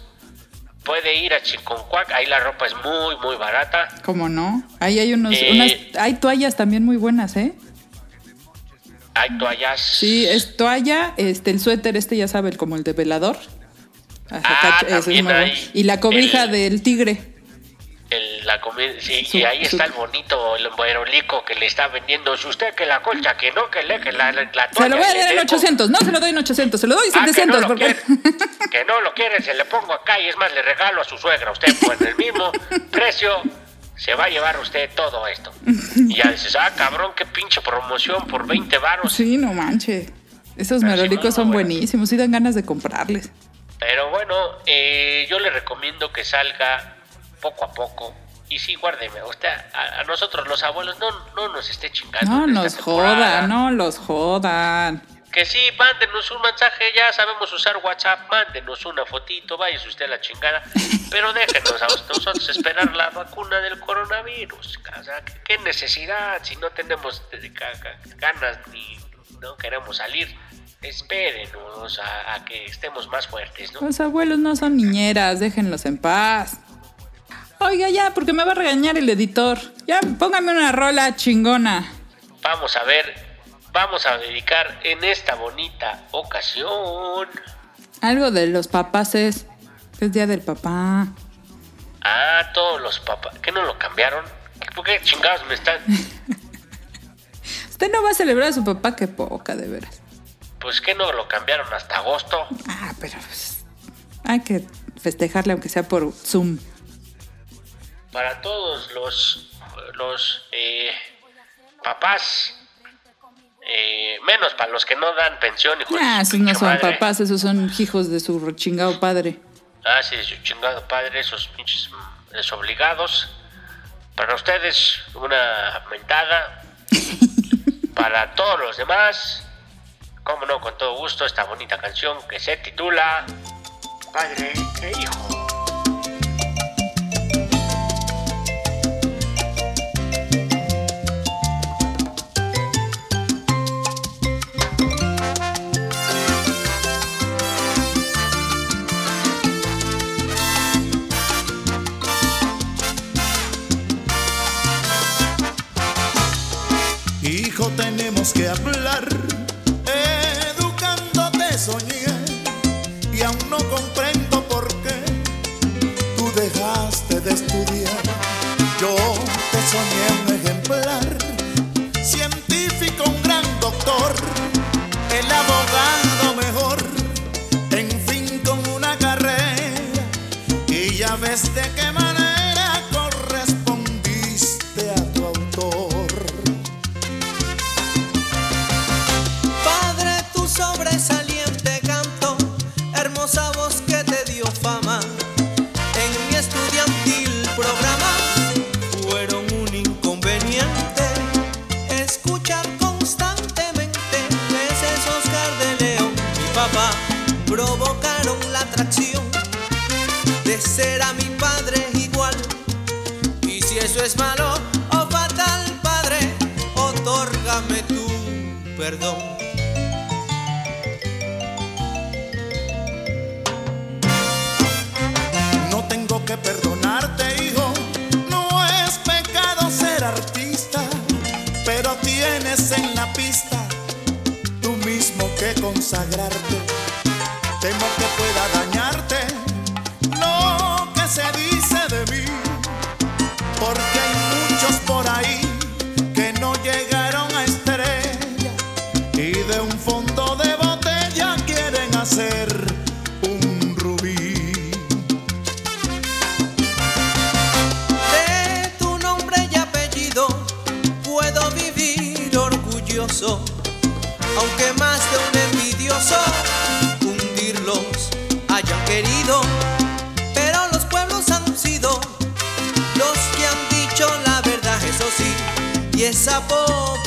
puede ir a Chiconcuac, ahí la ropa es muy, muy barata. ¿Cómo no? Ahí hay unos, Eh. unas, hay toallas también muy buenas, ¿eh? Hay toallas. Sí, es toalla, este, el suéter este ya sabe, como el de velador. Ah, también hay Y la cobija el- del tigre. El- la comida, sí, Su- y ahí está el bonito, el aerolico que le está vendiendo. Si usted que la colcha, que no, que le, que la, la, la Se lo voy a dar en le 800, no se lo doy en 800, se lo doy en Ah, que no 700. porque... que no lo quiere, se le pongo acá y es más, le regalo a su suegra. Usted por el mismo precio se va a llevar usted todo esto. Y ya dices, ah, cabrón, qué pinche promoción por 20 varos. Sí, no manche. Esos sí, merolicos son bueno. buenísimos y dan ganas de comprarles. Pero bueno, eh, yo le recomiendo que salga poco a poco. Y sí, guárdeme, usted, a, a nosotros los abuelos no, no nos esté chingando. No nos jodan, no los jodan. Que sí, mándenos un mensaje, ya sabemos usar WhatsApp, mándenos una fotito, váyase usted a la chingada, pero déjenos a nosotros esperar la vacuna del coronavirus. O sea, ¿qué- ¿qué necesidad si no tenemos eh, ga- ga- ganas ni no queremos salir? espérenos a, a que estemos más fuertes, ¿no? Los abuelos no son niñeras, déjenlos en paz. Oiga, ya, porque me va a regañar el editor. Ya, póngame una rola chingona. Vamos a ver, vamos a dedicar en esta bonita ocasión Algo de los papás es. Es día del papá. a todos los papás. ¿Qué no lo cambiaron? ¿Por qué chingados me están...? Usted no va a celebrar a su papá, qué poca, de veras. Pues que no lo cambiaron hasta agosto. Ah, pero pues, hay que festejarle aunque sea por Zoom. Para todos los, los eh, papás, eh, menos para los que no dan pensión. hijo de Ah, esos no son madre. papás, esos son hijos de su chingado padre. Ah, sí, su chingado padre, esos pinches desobligados. Para ustedes, una mentada. Para todos los demás, como no, con todo gusto, esta bonita canción que se titula Padre e. Hijo, de un fondo de botella quieren hacer un rubí. De tu nombre y apellido puedo vivir orgulloso, aunque más de un envidioso hundirlos hayan querido. Pero los pueblos han sido los que han dicho la verdad, eso sí, y esa popularidad